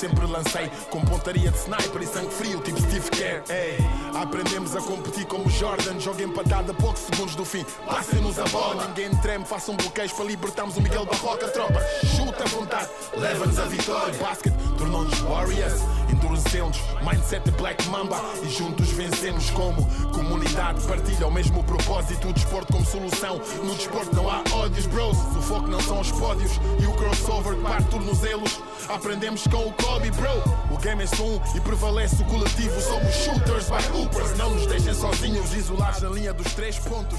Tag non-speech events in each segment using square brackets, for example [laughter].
sempre lancei com pontaria de sniper e sangue frio, tipo Steve Kerr. Ei, aprendemos a competir como Jordan, joga empatada a poucos segundos do fim. Passem-nos a bola, ninguém treme, façam bloqueios para libertarmos o Miguel Barroca. Tropa, chuta à vontade, leva-nos a vitória. Basket tornou-nos Warriors, endurecemos, mindset Black Mamba e juntos vencemos como comunidade. Partilha o mesmo propósito, o desporto como solução. No desporto não há ódios, bros. O foco não são os pódios e o crossover que parte tornozelos. Aprendemos com o Kobe, bro. Game é e prevalece o coletivo. Somos shooters by hoopers. Não nos deixem sozinhos, isolados na linha dos três pontos.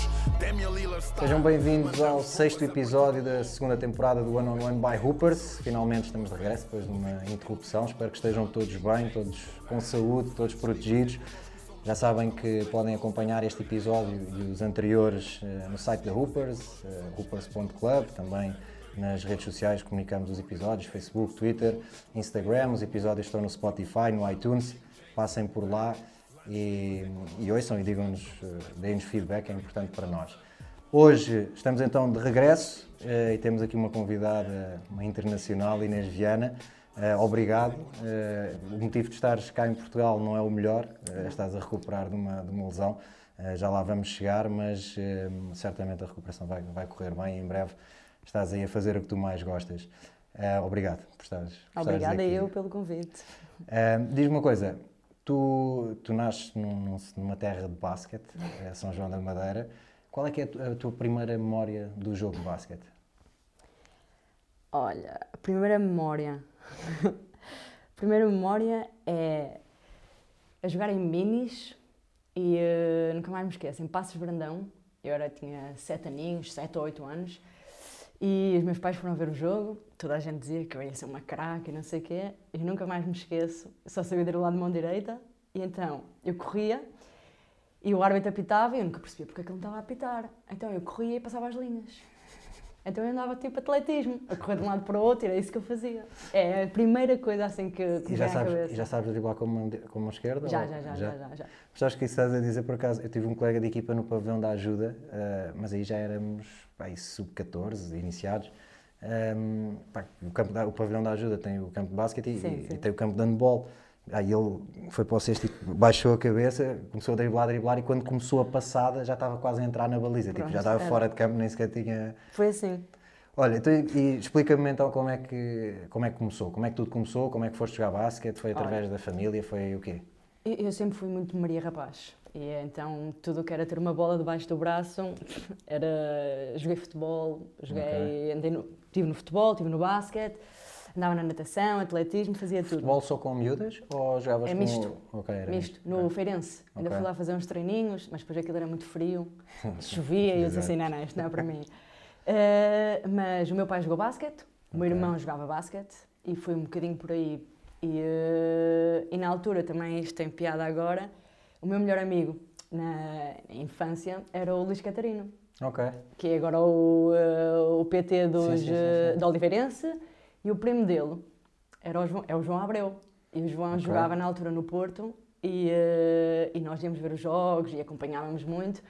Sejam bem-vindos ao sexto episódio da segunda temporada do One on One by Hoopers. Finalmente estamos de regresso depois de uma interrupção. Espero que estejam todos bem, todos com saúde, todos protegidos. Já sabem que podem acompanhar este episódio e os anteriores eh, no site da Hoopers, eh, hoopers.club, também nas redes sociais comunicamos os episódios, Facebook, Twitter, Instagram, os episódios estão no Spotify, no iTunes, passem por lá e, e ouçam e digam-nos, eh, deem-nos feedback, é importante para nós. Hoje estamos então de regresso e temos aqui uma convidada, uma internacional, Inês Viana. Uh, obrigado. O motivo de estares cá em Portugal não é o melhor, estás a recuperar de uma, de uma lesão, já lá vamos chegar, mas certamente a recuperação vai, vai correr bem em breve estás aí a fazer o que tu mais gostas. obrigado por estares. Obrigada eu pelo convite. Diz-me uma coisa, tu, tu nasces num, numa terra de basquete, São João da Madeira. Qual é que é a tua primeira memória do jogo de basquete? Olha, a primeira memória [laughs] a primeira memória é a jogar em minis e uh, nunca mais me esqueço, em Passos Brandão, eu era, tinha 7 aninhos, 7 ou 8 anos, e os meus pais foram ver o jogo, toda a gente dizia que eu ia ser uma craque e não sei o quê, e nunca mais me esqueço, só sabia do lado de mão direita, e então eu corria, e o árbitro apitava e eu nunca percebia porque é que ele não estava a apitar. Então eu corria e passava as linhas. Então eu andava tipo atletismo, a correr de um lado para o outro, era isso que eu fazia. É a primeira coisa assim que, que e já sabes, cabeça. E já sabes driblar com a mão, com a mão esquerda? Já, já, já, já, já, já. Mas acho que isso estás a dizer por acaso, eu tive um colega de equipa no pavilhão da ajuda, uh, mas aí já éramos sub-14, iniciados. Um, pá, o, campo da, o pavilhão da ajuda tem o campo de basquete e, sim, sim. e tem o campo de handball. Aí ele foi para o cesto e baixou a cabeça, começou a driblar, a driblar e quando começou a passada já estava quase a entrar na baliza. Pronto, tipo, já estava era. fora de campo, nem sequer tinha. Foi assim. Olha, então, e explica-me então como é, que, como é que começou, como é que tudo começou, como é que foste jogar basquete, foi através Olha, da família, foi o quê? Eu sempre fui muito Maria Rapaz e então tudo o que era ter uma bola debaixo do braço [laughs] era joguei futebol, joguei, okay. andei no, estive no futebol, estive no basquete andava na natação, atletismo, fazia tudo. Futebol só com miúdas ou jogavas é com... misto. Okay, era misto. misto. No Feirense. Okay. Ainda fui lá fazer uns treininhos, mas depois aquilo era muito frio, [laughs] chovia e eu disse assim, não, não, isto não é para [laughs] mim. Uh, mas o meu pai jogou basquete, o meu irmão jogava basquete e foi um bocadinho por aí. E, uh, e na altura, também isto tem piada agora, o meu melhor amigo na infância era o Luís Catarino. Ok. Que é agora o, uh, o PT dos, sim, sim, sim, do Oliveirense e o primo dele era o João, é o João Abreu. E o João okay. jogava na altura no Porto e, uh, e nós íamos ver os jogos e acompanhávamos muito.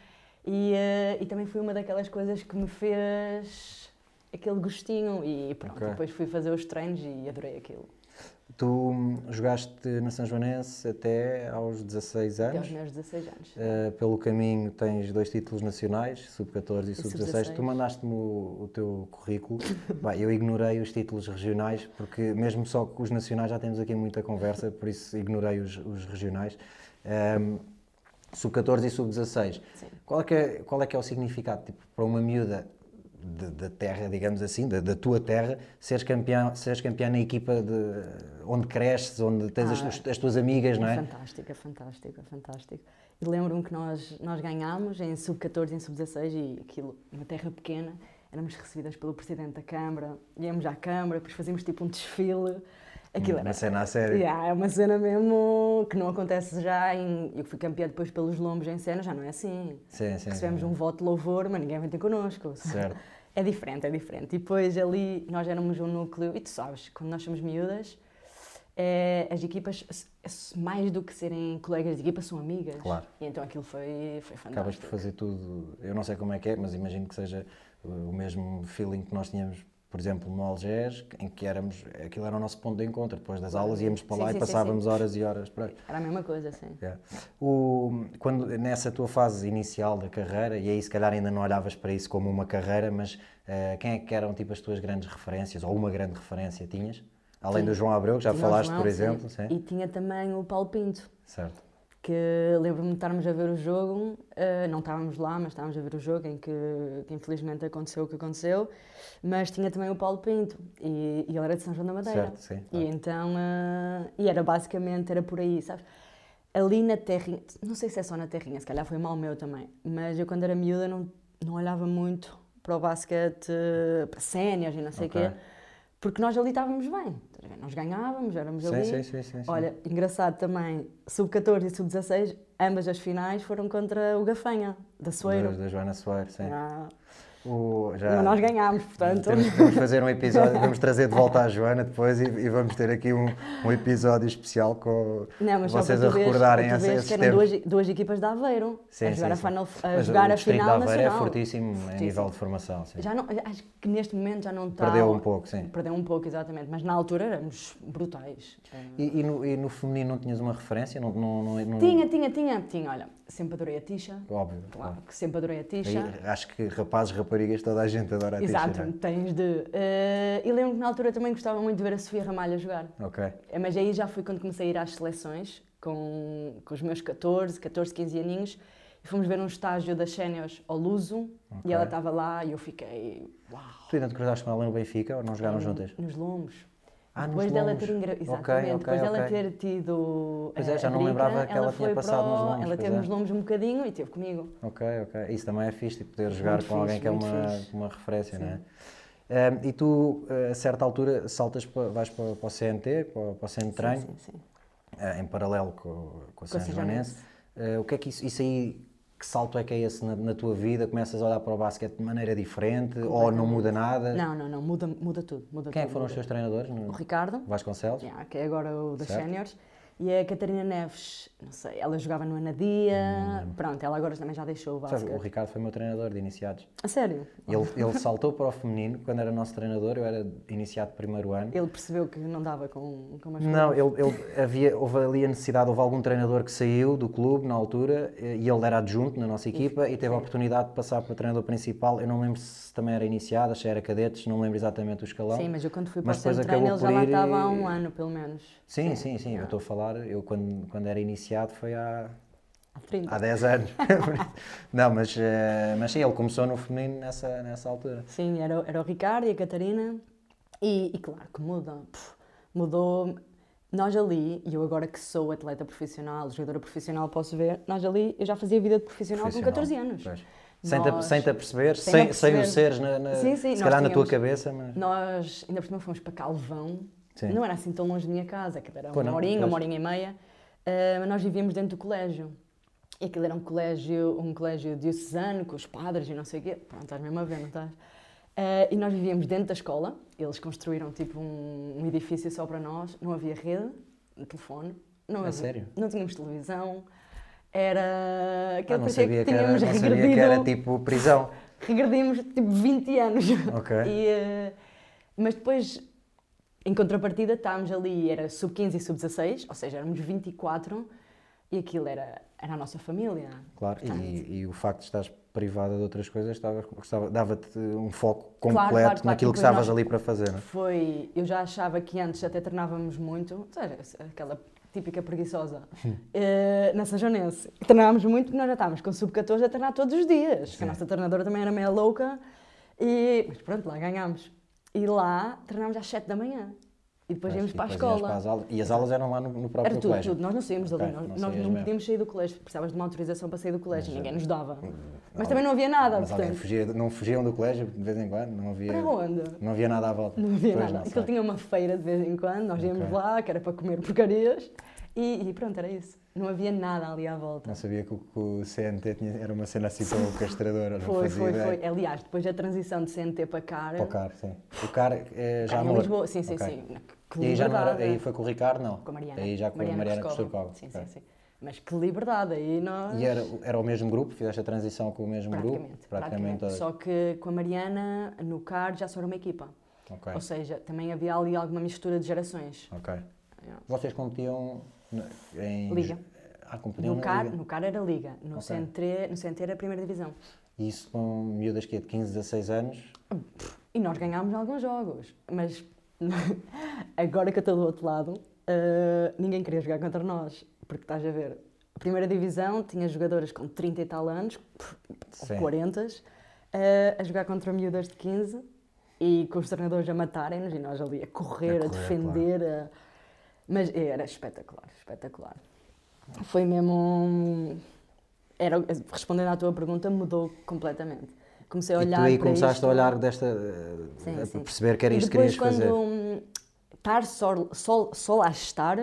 E, uh, e também foi uma daquelas coisas que me fez aquele gostinho. E pronto, okay. depois fui fazer os treinos e adorei aquilo. Tu jogaste na São Joanense até aos 16 anos. Até aos meus 16 anos. Uh, pelo caminho tens dois títulos nacionais, Sub-14 e Sub-16. Sub tu mandaste-me o, o, teu currículo. [laughs] eu ignorei os títulos regionais, porque mesmo só com os nacionais já temos aqui muita conversa, por isso ignorei os, os regionais. Um, Sub-14 e Sub-16. Qual, é é, qual é que é o significado tipo, para uma miúda da terra, digamos assim, da, da, tua terra, seres campeão, seres campeão na equipa de, onde cresces, onde tens ah, as, as, tuas amigas, não é? Fantástica, fantástica, fantástica. E lembro-me que nós, nós ganhámos em sub-14 e em sub-16 e aquilo, uma terra pequena, éramos recebidas pelo Presidente da Câmara, íamos à Câmara, depois fazíamos tipo um desfile. Aquilo uma era, cena a sério. Yeah, é uma cena mesmo que não acontece já em. Eu fui campeã depois pelos lombos em cena, já não é assim. Sim, sim. Recebemos sim. um voto de louvor, mas ninguém vem ter connosco. Certo. [laughs] É diferente, é diferente. E depois ali nós éramos um núcleo, e tu sabes, quando nós somos miúdas, é, as equipas, mais do que serem colegas de equipa, são amigas. Claro. E então aquilo foi, foi fantástico. Acabas de fazer tudo, eu não sei como é que é, mas imagino que seja o mesmo feeling que nós tínhamos por exemplo, no Algés, em que éramos, aquilo era o nosso ponto de encontro. Depois das aulas íamos para Sim, lá sim, e passávamos sim. horas e horas para. Era a mesma coisa, sim. Yeah. O, quando, nessa tua fase inicial da carreira, e aí se calhar ainda não olhavas para isso como uma carreira, mas eh, quem é que eram tipo as tuas grandes referências, ou uma grande referência tinhas? Além do João Abreu, que já Tinha falaste, João, por exemplo. Sim. E tinha também o Paulo Pinto, Certo. Que lembro-me de estarmos a ver o jogo, eh, não estávamos lá, mas estávamos a ver o jogo em que, que infelizmente aconteceu o que aconteceu, mas tinha também o Paulo Pinto e, e ele era de São João da Madeira. Certo, sim, E claro. então, eh, e era basicamente, era por aí, sabes? Ali na terrinha, não sei se é só na terrinha, se calhar foi mal meu também, mas eu quando era miúda não, não olhava muito para o basquete, eh, para séniores e não sei o Ok. quê, porque nós ali estávamos bem, nós ganhávamos, éramos Sim, ali. sim, sim, sim, sim. Olha, engraçado também, sub-14 e sub-16, ambas as finais foram contra o Gafanha, da Da, Soeiro. da Joana Soares, sim. Ah, O, já, nós ganhámos, portanto. Temos, vamos fazer um episódio, vamos trazer de volta a Joana depois e, e vamos ter aqui um, um episódio especial com Não, vocês a recordarem veres esses que eram duas, duas equipas de Aveiro Sim, a jogar, sim. A, final, a, jogar a final de Aveiro nacional. é fortíssimo em Fortíssimo. nível de formação. Sim. Já não, acho que neste momento já não está. Perdeu um pouco, sim. Perdeu um pouco, exatamente. Mas na altura éramos brutais. E, e no, e no feminino não tinhas uma referência? Não, não, não, Tinha, tinha, tinha, tinha. Olha, sempre adorei a Tisha. Óbvio, Claro, claro. que sempre adorei a Tisha. Acho que rapazes, raparigas, toda a gente adora a Exato, não tens de. eh, e lembro que na altura também gostava muito de ver a Sofia Ramalho jogar. Ok. Eh, Mas aí já foi quando comecei a ir às seleções, com, com os meus 14, 14, 15 aninhos, e fomos ver um estágio das séniores ao Luso, Ok. e ela estava lá e eu fiquei, uau, Tu ainda te cruzaste com ela no Benfica ou não jogaram juntas? nos lombos. Ah, depois dela ter engra... Ok, Exatamente, ok, depois dela ok. ter tido Pois é, eh, já a não lembrava que ela tinha foi passado nos lombos, Ela teve é. nos lombos um bocadinho e esteve comigo. Ok, ok. Isso também é fixe, tipo, poder jogar Muito com alguém fixe, que é uma, fixe. uma referência, Sim. não é? Ahm, e tu, a certa altura, saltas para, vais para, para o CNT, para, para o Centro de Treino, ah, em paralelo com, com a São Joanense. Ah, o que é que isso, isso aí, que salto é que é esse na, na tua vida? Começas a olhar para o basquete de maneira diferente ou não muda nada? Não, não, não, muda, muda tudo. Muda Quem é tudo, foram os muda teus treinadores? No... O Ricardo, Vasconcelos? yeah, que é agora o das séniores, e a Catarina Neves, não sei, ela jogava no Anadia, pronto, ela agora também já deixou o Hum. Basquete. o Ricardo foi meu treinador de iniciados. A sério? Ele, ele saltou para o feminino quando era nosso treinador, eu era iniciado primeiro ano. Ele percebeu que não dava com, com as Não, ele, ele- havia, houve ali a necessidade, houve algum treinador que saiu do clube na altura e ele era adjunto na nossa equipa e teve a oportunidade de passar para o treinador principal. Eu não lembro se também era iniciado, se era cadetes, não lembro exatamente o escalão. Sim, mas eu quando fui para Mas o centro treino, ele já lá estava há e- um ano, pelo menos. sim, sim, sim, eu estou a falar, eu quando, quando era iniciado foi há, Há 30. há 10 anos. [laughs] não, mas, eh, mas sim, ele começou no feminino nessa, nessa altura. Sim, era, era o Ricardo e a Catarina. E, e claro que muda. Puf, mudou. Nós ali, e eu agora que sou atleta profissional, jogadora profissional, posso ver, nós ali, eu já fazia vida de profissional, com 14 anos. Pois. Sem, te, Nós- sem te aperceber, sem sem, sem o seres na, na- Sim, sim, se calhar na tua tínhamos- cabeça, mas... Nós, ainda por cima, fomos para Calvão. Sim. Não era assim tão longe da minha casa, que era Pô, uma não, horinha, pois. uma horinha e meia. Ah, mas nós vivíamos dentro do colégio. E aquilo era um colégio, um colégio diocesano, com os padres e não sei o quê. Pronto, estás mesmo a ver, não estás? Ah, e nós vivíamos dentro da escola. Eles construíram tipo um, um edifício só para nós. Não havia rede, de telefone. Não havia, sério? Não tínhamos televisão. Era... Ah, Aquele não parecia sabia, que que era, tínhamos não sabia regredido... que era tipo prisão. [laughs] Regredimos tipo 20 anos. Ok. E, eh, mas depois, em contrapartida, estávamos ali, era sub-15 e sub-16, ou seja, éramos 24 e aquilo era, era a nossa família. Claro, Portanto, e, e o facto de estás privada de outras coisas dava-te um foco completo claro, claro, naquilo que estavas ali para fazer. É? Foi, eu já achava que antes até treinávamos muito, ou seja, aquela típica preguiçosa, eh, na Sajonense. Treinávamos muito porque nós já estávamos com sub-14 a treinar todos os dias, que a nossa treinadora também era meio louca, e, mas pronto, lá ganhámos. E lá treinámos às 7 da manhã. E depois íamos para a escola. para as aulas- e as aulas eram lá no, no próprio Era tudo, colégio. tudo. Nós não saímos dali. Nós não nós não podíamos sair do colégio. Precisavas de uma autorização para sair do colégio. Mas, Ninguém eh, nos dava. Mas Mas também não havia nada, Mas portanto. fugia, não fugiam do colégio de vez em quando? Não havia, Para onde? não havia nada à volta? Não havia Pois, nada. não Aquilo tinha uma feira de vez em quando. Nós íamos Ok. lá, que era para comer porcarias. E, e pronto, era isso. Não havia nada ali à volta. Não sabia que o, que o CNT tinha- era uma cena assim tão castradora. não Foi, foi, ideia. foi. Aliás, depois da transição de CNT para CAR. Para o CAR, sim. O CAR é já em morto. Lisboa. Sim, sim, Ok. sim. Que E aí já não era, aí foi com o Ricardo, não? Com a Mariana. Aí já com a Mariana Costurcova. Sim, sim, sim. Mas que liberdade. Aí nós... E era, era o mesmo grupo? Fizeste a transição com o mesmo Praticamente, grupo? praticamente. todas. Só que com a Mariana, no CAR, já só era uma equipa. Ok. Ou seja, também havia ali alguma mistura de gerações. Ok. Yeah. Vocês competiam em. Liga. Ah, No na CAR, Liga. no CAR era Liga, no, Ok. CNT, no CNT era a primeira divisão. E isso com miúdas que é de 15, 16 anos. E nós ganhámos alguns jogos, mas [laughs] agora que eu estou do outro lado, eh, ninguém queria jogar contra nós, porque estás a ver, a primeira divisão tinha jogadoras com 30 e tal anos, Sim. ou 40, eh, a jogar contra miúdas de 15 e com os treinadores a matarem-nos e nós ali a correr, A a, correr, defender. a- Mas era espetacular, espetacular. Foi mesmo. um- Era, respondendo à tua pergunta, mudou completamente. Comecei a E olhar tu aí começaste isto, a olhar desta. eh, Sim, a sim. perceber que era e isto que querias quando fazer. estar só, só, só lá estar,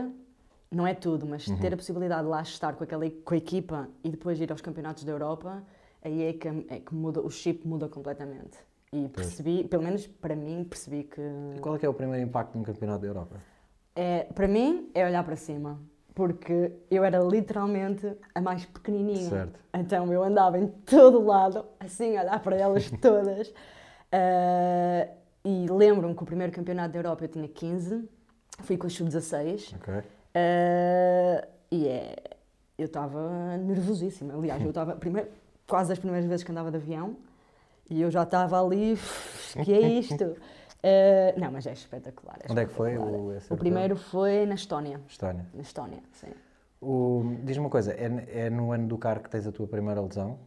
não é tudo, mas Uhum. ter a possibilidade de lá estar com, aquela, com a equipa e depois ir aos campeonatos da Europa, aí é que, é que muda, o chip muda completamente. E percebi, pelo menos para mim, percebi que. E qual é que é o primeiro impacto num campeonato da Europa? É, para mim, é olhar para cima. Porque eu era literalmente a mais pequenininha. Certo. Então eu andava em todo lado, assim, a olhar para elas [laughs] todas. Ah, e lembro-me que o primeiro campeonato da Europa eu tinha 15, fui com a sub-16. Ok. Ah, e é, eu estava nervosíssima. Aliás, eu estava, quase as primeiras vezes que andava de avião, e eu já estava ali, que é isto? [laughs] Ah, não, mas é espetacular. Onde é que foi espetacular. o- esse o primeiro foi na Estónia. Estónia. Na Estónia, sim. Diz-me uma coisa, é, é no ano do CAR que tens a tua primeira lesão?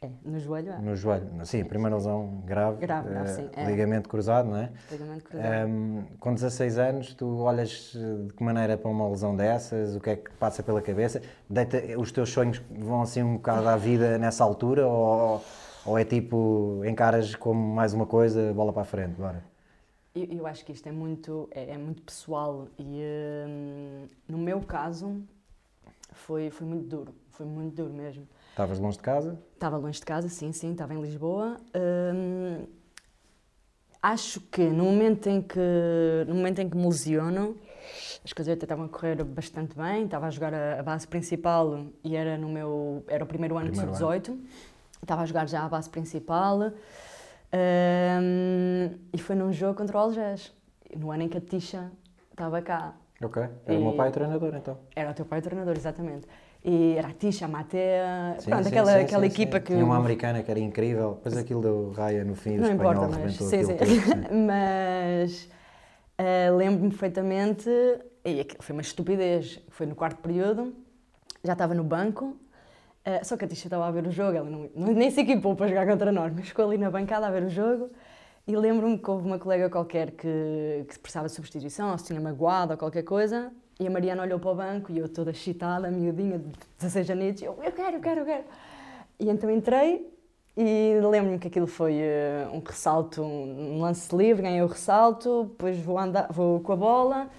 É, no joelho é. No joelho? Sim, primeira lesão grave. Grave, grave, eh, sim, é. Ligamento cruzado, não é? Ligamento cruzado. Ahm, com 16 anos, tu olhas eh, de que maneira para uma lesão dessas? O que é que passa pela cabeça? Deita, os teus sonhos vão assim um bocado à vida nessa altura? Ou, ou é tipo, encaras como mais uma coisa, bola para a frente, bora? Eu, eu acho que isto é muito, é, é muito pessoal e hum, no meu caso foi, foi muito duro, foi muito duro mesmo. Estavas longe de casa? Estava longe de casa, sim, sim, estava em Lisboa. Hum, acho que no momento em que no momento em que me lesiono, as coisas até estavam a correr bastante bem. Estava a jogar a, a base principal e era no meu era o primeiro ano Primeiro de sub-18. Estava a jogar já a base principal. Hum, e foi num jogo contra o Algés, no ano em que a Tisha estava cá. Ok. Era o meu E- pai treinador então. Era o teu pai treinador, exatamente. E era a Tisha, a Matea, Sim, pronto, sim, aquela, sim, aquela equipa que. Tinha uma americana que era incrível, depois aquilo deu raia no fim e Não espanhol importa, mas. Sim, sim. [laughs] mas ah, lembro-me perfeitamente, e aquilo foi uma estupidez. Foi no quarto período, já estava no banco, ah, só que a Tisha estava a ver o jogo, ela não, não- nem se equipou para jogar contra nós, mas ficou ali na bancada a ver o jogo. E lembro-me que houve uma colega qualquer que, que precisava de substituição, ou se tinha magoado ou qualquer coisa, e a Mariana olhou para o banco e eu toda excitada, miudinha de 16 anos, eu, eu quero, eu quero, eu quero. E então entrei e lembro-me que aquilo foi eh, um ressalto, um lance livre, ganhei o ressalto, depois vou, andar, vou com a bola,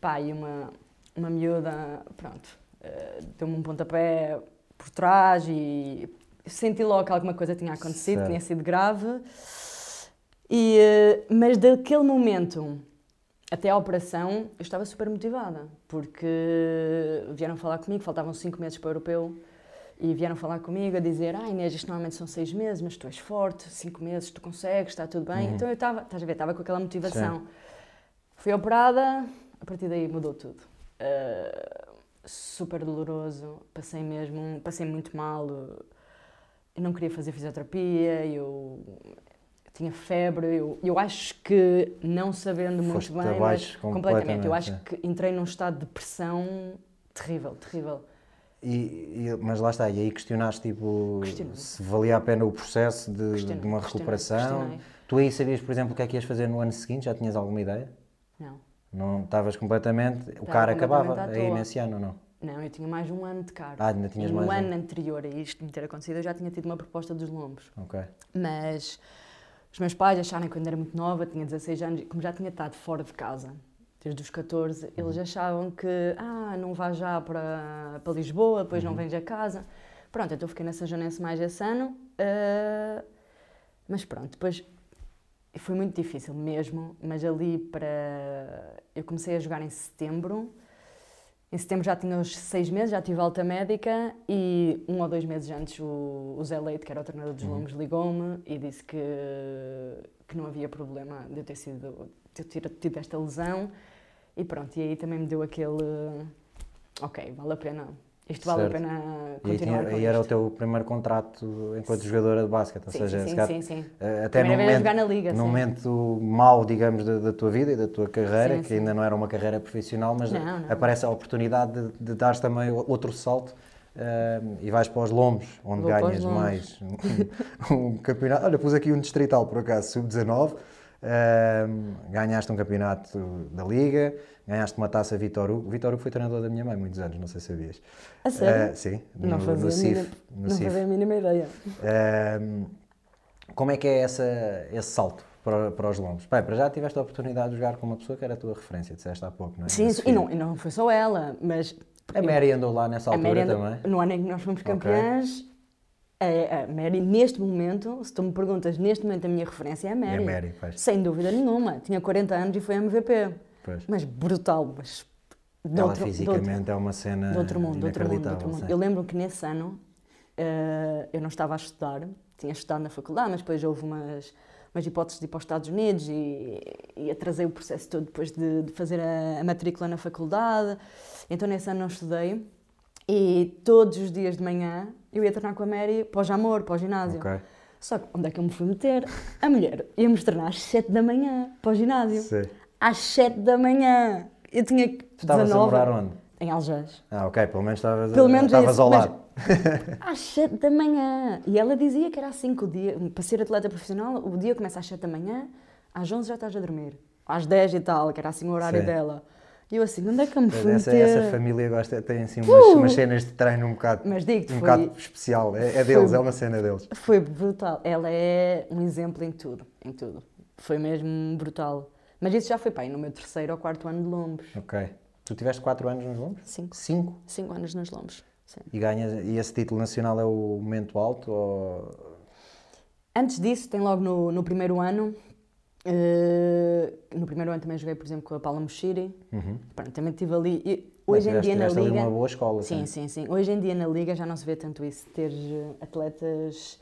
pá, e uma, uma miúda, pronto, eh, deu-me um pontapé por trás e senti logo que alguma coisa tinha acontecido, Certo. tinha sido grave. E, eh, mas daquele momento até à operação eu estava super motivada, porque vieram falar comigo, faltavam cinco meses para o europeu, e vieram falar comigo a dizer: Ah, Inês, isto normalmente são seis meses, mas tu és forte, cinco meses, tu consegues, está tudo bem. Uhum. Então eu estava, estás a ver, estava com aquela motivação. Fui operada, a partir daí mudou tudo. Uh, super doloroso, passei mesmo, passei muito mal. Eu não queria fazer fisioterapia, eu tinha febre. Eu, eu acho que, não sabendo muito Foste bem, mas abaixo completamente, eu acho completamente, que entrei num estado de depressão terrível, terrível. E, e- mas lá está, e aí questionaste tipo, Questionei. se valia a pena o processo de, Questionei, de uma recuperação. questionei. Tu aí sabias, por exemplo, o que é que ias fazer no ano seguinte? Já tinhas alguma ideia? Não. Não estavas completamente. O cara acabava aí nesse ano não? Não, eu tinha mais um ano de cara. Ah, ainda tinhas e mais no um. ano anterior a isto me ter acontecido, eu já tinha tido uma proposta dos lombos. Ok. Mas os meus pais acharam que eu ainda era muito nova, tinha 16 anos, como já tinha estado fora de casa desde os 14, eles achavam que, ah, não vais já para, para Lisboa, depois não vens a casa. Pronto, então fiquei nessa janela mais esse ano. ah, mas pronto, depois foi muito difícil mesmo, mas ali para. Eu comecei a jogar em setembro. Em setembro já tinha os seis meses, já tive alta médica e um ou dois meses antes o, o Zé Leite, que era o treinador dos Longos, ligou-me e disse que, que não havia problema de eu ter sido, de eu ter tido esta lesão. E pronto, e aí também me deu aquele, ok, vale a pena, isto vale Certo. a pena E, continuar tinha- com e era o teu primeiro contrato enquanto jogadora de basquete, ou Sim, seja, sim, sim, sim, sim. eh, até no momento, jogar na liga, no sim. momento mau, digamos, da, da tua vida e da tua carreira, Sim, que sim. ainda não era uma carreira profissional, mas Não, não. aparece a oportunidade de, de dares também outro salto eh, e vais para os lombos, onde Vou ganhas mais um, [laughs] um campeonato. Olha, pus aqui um distrital, por acaso, sub-19, ganhaste um campeonato da Liga, ganhaste uma taça Vitor Hugo. Vitor Hugo foi treinador da minha mãe muitos anos, não sei se sabias. A sério? Eh, sim, não no, fazia, no CIF. mínima- no não CIF. fazia a mínima ideia. Ahm, como é que é essa, esse salto para, para os? Bem, para já tiveste a oportunidade de jogar com uma pessoa que era a tua referência, disseste há pouco, não é? Sim, e não, e não foi só ela, mas... A Mary andou lá nessa a altura Mary andou- também. No ano em que nós fomos campeãs, a, a Mary, neste momento, se tu me perguntas, neste momento a minha referência é a É Mary. a Mary, pois. Sem dúvida nenhuma. Tinha 40 anos e foi MVP. pois. Mas brutal, mas... Ela outro- fisicamente outro- é uma cena de outro mundo, de outro mundo, de outro mundo. sim. Eu lembro que nesse ano eh, eu não estava a estudar, tinha estudado na faculdade, mas depois houve umas, umas hipóteses de ir para os Estados Unidos e, e atrasei o processo todo depois de, de fazer a, a matrícula na faculdade. Então nesse ano não estudei e todos os dias de manhã eu ia treinar com a Mary para o Jamor, para o ginásio. Ok. Só que onde é que eu me fui meter? A mulher ia-me treinar às 7 da manhã para o ginásio. Sim. Às 7 da manhã. Eu tinha Tu estavas a 19 morar onde? em Algés. Ah, ok, pelo menos estavas, Pelo menos estavas ao lado. [laughs] Às 7 da manhã. E ela dizia que era assim que o dia, para ser atleta profissional, o dia começa às 7 da manhã, às 11 já estás a dormir. Às 10 e tal, que era assim o horário Sim. dela. E eu assim, onde é que eu me fui Essa, meter? essa família gosta, tem assim umas, Uh! umas cenas de treino um bocado, Mas digo-te, um foi- bocado especial. É, é deles, foi- é uma cena deles. Foi brutal. Ela é um exemplo em tudo, em tudo. Foi mesmo brutal. Mas isso já foi, pai, no meu terceiro ou quarto ano de Lombos. Ok. Tu tiveste 4 anos nos lombos? Cinco. 5? Cinco anos nos Lombos. Sim. E, ganhas, e esse título nacional é o momento alto? Ou... Antes disso, tem logo no, no primeiro ano. Eh, no primeiro ano também joguei, por exemplo, com a Paula Mochiri. Uhum. Pronto, também estive ali. e hoje em dia na tiveste ali Liga. uma boa escola. Sim, sim, sim. Hoje em dia na Liga já não se vê tanto isso, ter eh, atletas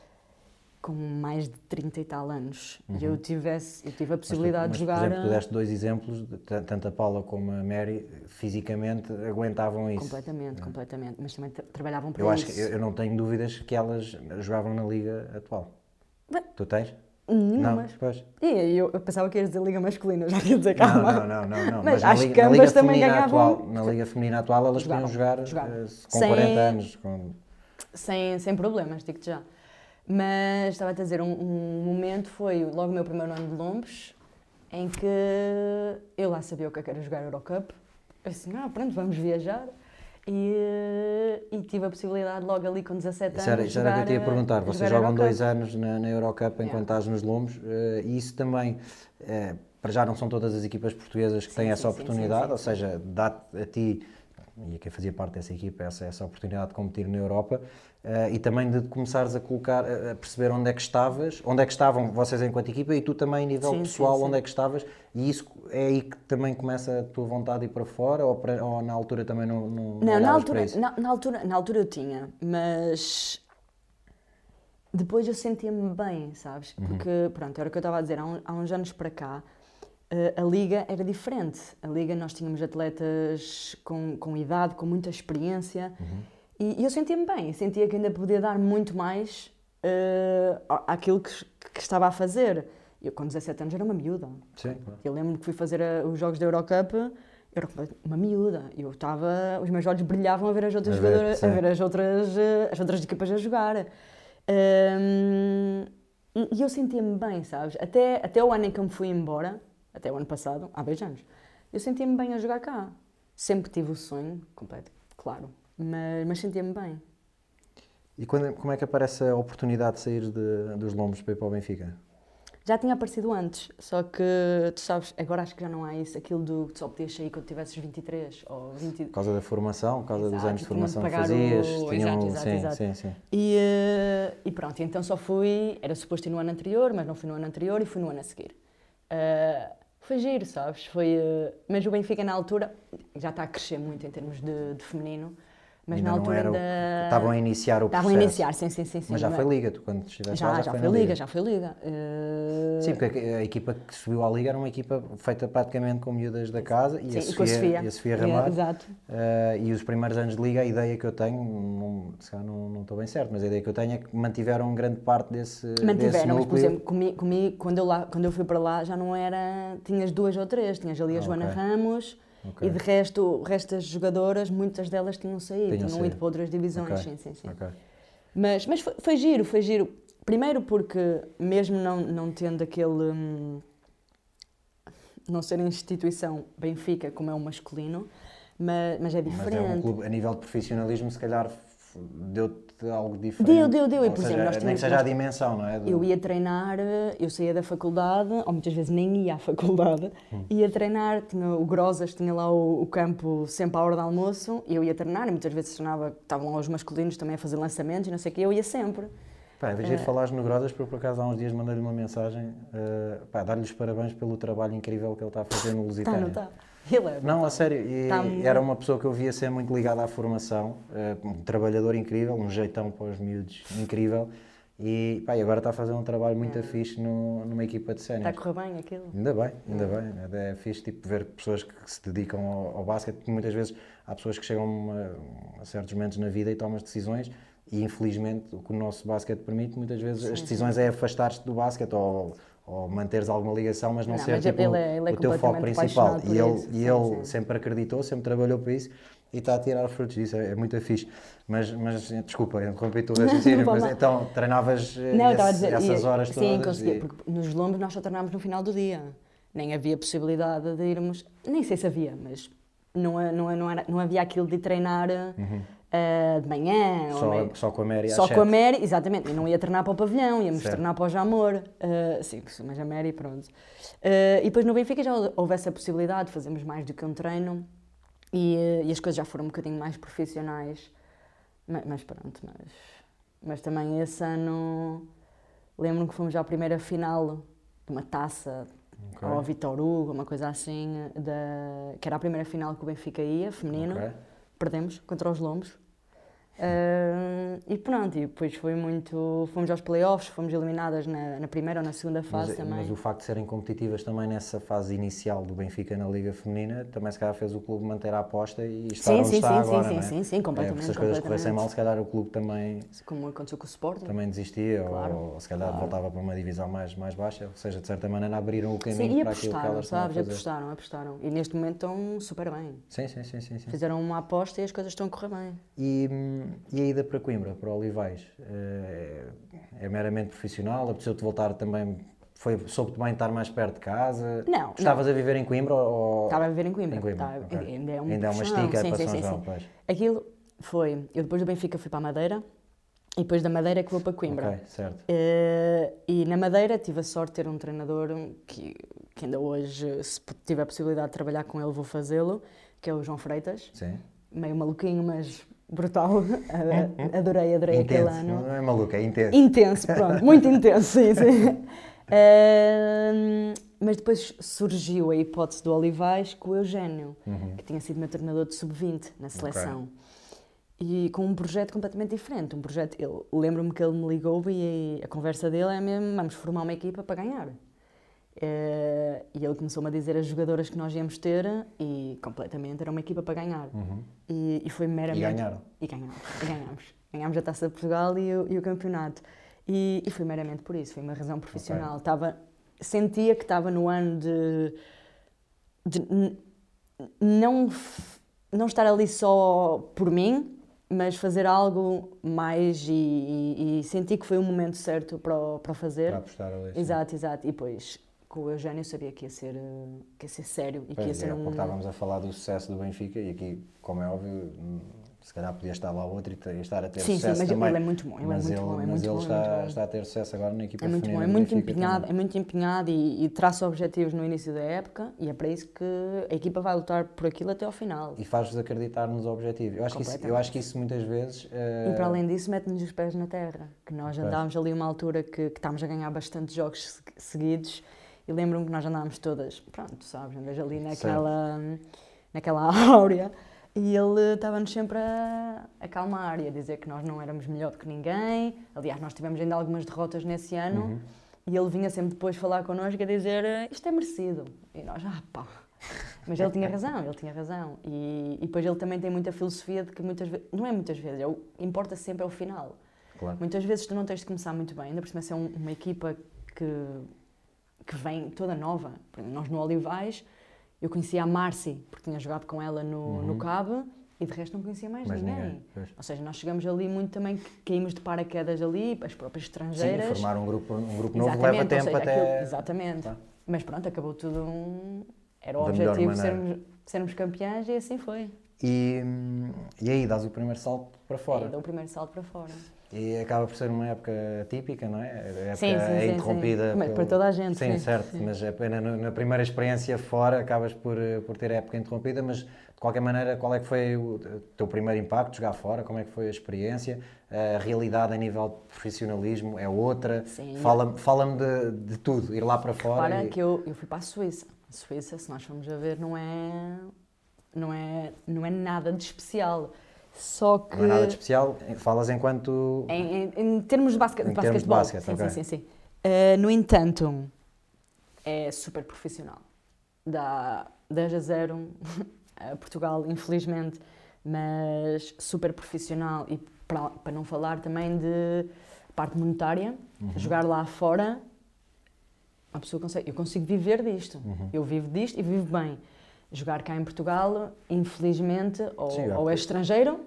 com mais de 30 e tal anos. E eu, tivesse, eu tive a Uhum. Mas possibilidade mas, de jogar. Por exemplo, tu eh, deste dois exemplos, tanto a Paula como a Mary, fisicamente aguentavam isso. Completamente, completamente. Mas também tra- trabalhavam para Eu isso. acho que eu, eu não tenho dúvidas que elas jogavam na liga atual. Tu tens? Nenhumas. Não, pois. E eu, eu pensava que ias dizer Liga Masculina, já ia dizer Não, calma. não, não, não, não. Mas liga, na cambas liga também ganhavam- atual, na liga feminina atual elas podiam Jogavam, jogar jogavam. eh, com Sem- 40 anos. Com... sem, sem problemas, digo-te já. Mas estava a dizer, um, um momento foi logo o meu primeiro ano de Lombos, em que eu lá sabia o que é que era jogar Eurocup. Eu assim, ah, pronto, vamos viajar. E, e tive a possibilidade logo ali com 17 Isso era, anos isso era o que eu te ia perguntar. Vocês jogam dois anos na, na Eurocup enquanto estás nos Lombos eh, e isso também, eh, para já não são todas as equipas portuguesas que Sim, têm sim, essa oportunidade, sim, ou seja, dá-te a ti e a quem fazia parte dessa equipa essa, essa oportunidade de competir na Europa eh, e também de começares a colocar, a perceber onde é que estavas, onde é que estavam vocês enquanto equipa e tu também a nível Sim, sim, pessoal, sim. onde é que estavas e isso é aí que também começa a tua vontade de ir para fora ou, para- ou na altura também não, não, Não, na altura, na, na altura, na altura eu tinha, mas depois eu sentia-me bem, sabes? Uhum. Porque, pronto, era o que eu estava a dizer, há, um- há uns anos para cá, a liga era diferente. A liga nós tínhamos atletas com, com idade, com muita experiência, Uhum. e, e eu sentia-me bem, sentia que ainda podia dar muito mais eh, à- àquilo que, que estava a fazer. Eu, com 17 anos, era uma miúda. Sim, claro. Eu lembro que fui fazer a- os jogos da Eurocup, eu era uma miúda. Eu estava, os meus olhos brilhavam a ver as outras A ver, jogadoras, a sim. ver as outras, eh, as outras equipas a jogar. Hum, e, e eu sentia-me bem, sabes? Até, até o ano em que eu me fui embora, até o ano passado, há dois anos, eu sentia-me bem a jogar cá. Sempre tive o sonho, completo, claro, mas, mas sentia-me bem. E quando, como é que aparece a oportunidade de sair de- dos lombos para ir para o Benfica? Já tinha aparecido antes, só que tu sabes, agora acho que já não há isso, aquilo do que só podias sair quando tivesses 23 ou 20. Por causa da formação, por causa dos Exato, anos de tinham formação que pagar o- fazias? Exato, tinham- exato, sim, exato. sim, sim. E, eh, e pronto, então só fui, era suposto ir no ano anterior, mas não fui no ano anterior e fui no ano a seguir. Eh, foi giro, sabes? Foi, eh, mas o Benfica na altura já está a crescer muito em termos de, de feminino. Mas Ainda na não altura era ainda. Estavam a iniciar o processo. Estavam a iniciar, sim, sim, sim. sim Mas já foi Liga, tu quando estiveste lá Já, já, já foi, foi na Liga, já foi Liga. Eh, Sim, porque a, a equipa que subiu à Liga era uma equipa feita praticamente com miúdas da casa e, sim, a, e a Sofia, Sofia. e a Sofia É, Ramalho. exato. Eh, e os primeiros anos de Liga, a ideia que eu tenho, não, se calhar não, não estou bem certo, mas a ideia que eu tenho é que mantiveram grande parte desse, desse Mantiveram, mas por exemplo, comigo, comigo, quando, eu lá, quando eu fui para lá já não era. Tinhas duas ou três, tinhas ali a Ah, Joana ok. Ramos Ok. e de resto, das jogadoras, muitas delas tinham saído, Tinham ido para outras divisões, Ok, sim, sim, sim. ok. Mas, mas foi, foi giro, foi giro. Primeiro porque, mesmo não, não tendo aquele. hum, não ser instituição Benfica como é o masculino, mas, mas é Mas diferente. é um clube, a nível de profissionalismo, se calhar f- deu-te algo diferente. Deu, deu, deu. E, por seja, exemplo, nós nem que seja a dimensão, não é? Do- Eu ia treinar, eu saía da faculdade, ou muitas vezes nem ia à [laughs] faculdade, Hum. ia treinar, tinha o Grosas, tinha lá o, o campo sempre à hora do almoço, eu ia treinar, e muitas vezes treinava, estavam lá os masculinos também a fazer lançamentos e não sei o quê, eu ia sempre. Pá, em vez Eh, de falares no Grodas, porque por acaso há uns dias mandei-lhe uma mensagem, eh, pá, dar-lhe os parabéns pelo trabalho incrível que ele está a fazer no Está, Lusitânia. não está? Ele é. Não, a sério, e Tá era uma pessoa que eu via ser muito ligada à formação, eh, um trabalhador incrível, um jeitão para os miúdos incrível, e, pá, agora está a fazer um trabalho muito fixe no- numa equipa de Está a correr bem aquilo. Ainda bem, ainda bem. É fixe tipo, ver pessoas que se dedicam ao, ao basquete, porque muitas vezes há pessoas que chegam a, a certos momentos na vida e tomam as decisões e infelizmente o que o nosso basquete permite, muitas vezes as decisões é afastar-te do basquete ou, ou manteres alguma ligação, mas não, Não, ser mas tipo, ele é- ele é o teu foco principal. E ele, isso. e Sim, ele sim. sempre acreditou, sempre trabalhou para isso e está a tirar frutos disso, é, é muito fixe. Mas, mas desculpa, interrompi-te o [laughs] raciocínio, Não mas então treinavas eh, Não, a esse- dizer, essas ia- horas sim, todas? conseguia, e- porque nos lombos nós só treinámos no final do dia. Nem havia possibilidade de irmos, nem sei se havia, mas não, não, não, era, não havia aquilo de treinar ah, de manhã. ou Só, meio- só com a Mary Só com a. Mary, exatamente. Eu não ia treinar para o pavilhão, íamos Certo. treinar para o Jamor. ah, sim, mas a Mary, pronto. Ah, e depois no Benfica já houve essa possibilidade, fazemos mais do que um treino e, e as coisas já foram um bocadinho mais profissionais. Ma- Mas, pronto, mas, mas também esse ano lembro-me que fomos já à primeira final de uma taça Ok. ao Vitor Hugo, uma coisa assim, da, que era a primeira final que o Benfica ia, feminino Ok. Perdemos contra os Lombos. Ah, e pronto, e depois foi muito. Fomos aos playoffs, fomos eliminadas na, na primeira ou na segunda fase Mas, também. mas o facto de serem competitivas também nessa fase inicial do Benfica na Liga Feminina também se calhar fez o clube manter a aposta e estar Sim, onde sim, está sim, agora, sim, não é? sim, sim, É, completamente, porque se as coisas corressem mal, se calhar o clube também, Como aconteceu com o Sporting. também desistia Claro, ou, se calhar claro. voltava para uma divisão mais, mais baixa, ou seja, de certa maneira abriram o caminho Sim, e para aquilo que apostaram, elas sabes? Apostaram, apostaram. E neste momento estão super bem. Sim, sim, sim, sim, sim. Fizeram uma aposta e as coisas estão a correr bem. E, hum, e a ida para Coimbra, para Olivais, eh, é meramente profissional? Apeteceu-te voltar também? Foi, soube-te bem estar mais perto de casa? Não, Estavas a viver em Coimbra ou... Estava a viver em Coimbra. Em Coimbra, Estava- ok. Ainda é, um Ainda é uma estica sim, para sim, São sim, João, sim. Aquilo foi. Eu depois do Benfica fui para a Madeira e depois da Madeira é que vou para Coimbra. Ok, certo. Eh, e na Madeira tive a sorte de ter um treinador que, que ainda hoje, se tiver a possibilidade de trabalhar com ele, vou fazê-lo, que é o João Freitas. Sim. Meio maluquinho, mas brutal. Eh, [laughs] adorei, adorei aquele Intenso, ano. não é maluco, é intenso. Intenso, pronto, muito intenso, sim, sim. [laughs] Ehm, mas depois surgiu a hipótese do Olivais com o Eugénio, Uhum. que tinha sido meu treinador de sub-20 na seleção. E com um projeto completamente diferente. Um projeto, ele lembro-me que ele me ligou e a conversa dele é mesmo: vamos formar uma equipa para ganhar. Eh, e ele começou-me a dizer as jogadoras que nós íamos ter e completamente era uma equipa para ganhar. E, e foi meramente. Uhum. E ganharam. E ganhámos. E ganhámos. Ganhámos a Taça de Portugal e o, e o campeonato. E, e foi meramente por isso, foi uma razão profissional. Estava, sentia que estava no ano de, de não, não estar ali só por mim, mas fazer algo mais e, e, e senti que foi o momento certo para, o- para fazer. Para apostar ali. Exato, exato. E depois com o Eugénio eu sabia que ia ser, eh, que ia ser sério e que ia Pois, ser é, um. estávamos a falar do sucesso do Benfica e aqui, como é óbvio, hum, se calhar podia estar lá outro e estar a ter Sim, sim, sucesso mas também. ele é muito bom, ele é mas muito ele, bom, é mas muito ele bom, é está, bom. está a ter sucesso agora na equipa É muito bom, é muito empenhado, também. é muito empenhado e, e traça objetivos no início da época e é para isso que a equipa vai lutar por aquilo até ao final. E faz-vos acreditar nos objetivos. Eu acho, que isso, eu acho que isso muitas vezes. eh, E para além disso, mete-nos os pés na terra. Que nós Pois. andávamos ali uma altura que, que estávamos a ganhar bastante jogos se- seguidos e lembro-me que nós andávamos todas, pronto, sabes, andas ali naquela, naquela [laughs] áurea. E ele estava-nos sempre a acalmar e a dizer que nós não éramos melhor do que ninguém. Aliás, nós tivemos ainda algumas derrotas nesse ano. Uhum. E ele vinha sempre depois falar connosco a dizer isto é merecido. E nós, ah pá. Mas ele tinha razão, ele tinha razão. E, e depois ele também tem muita filosofia de que muitas vezes, não é muitas vezes, é o, importa sempre é o final. Claro. Muitas vezes tu não tens de começar muito bem, ainda por cima ser um, uma equipa que, que vem toda nova. Nós no Olivais, eu conhecia a Marci, porque tinha jogado com ela no, Uhum. no Cabo, e de resto não conhecia mais, Mais ninguém. ninguém. Ou seja, nós chegamos ali muito também, caímos de paraquedas ali, as próprias Sim, estrangeiras. formar um grupo, um grupo novo Exatamente, leva tempo seja, até. aquilo- exatamente. Tá. Mas pronto, acabou tudo. um- Era o Da objetivo sermos, sermos campeões e assim foi. E, hum, e aí dás o primeiro salto para E fora. deu o primeiro salto para fora. E acaba por ser uma época típica, não é? A época Sim, sim, é interrompida. sim. Pelo- para toda a gente, Sim, certo. Mas apenas na, na primeira experiência fora acabas por, eh, por ter a época interrompida. Mas de qualquer maneira, qual é que foi o teu primeiro impacto? Jogar fora? Como é que foi a experiência? A realidade a nível de profissionalismo é outra? Sim. Fala-me fala de, de tudo, ir lá para fora. Repara e- que eu, eu fui para a Suíça. A Suíça, se nós formos a ver, não é, não é, não é nada de especial. Só que. Não é nada de especial, falas enquanto. Em, em- em termos de, basque, Em de termos de basquetebol. basquete, sim, ok. sim, sim, sim. Eh, no entanto, é super profissional. Dá 10 a 0 a Portugal, infelizmente, mas super profissional. E para, para não falar também de parte monetária, Uhum. jogar lá fora, uma pessoa consegue. Eu consigo viver disto. Uhum. Eu vivo disto e vivo bem. Jogar cá em Portugal, infelizmente, ou, Sim, ou é estrangeiro,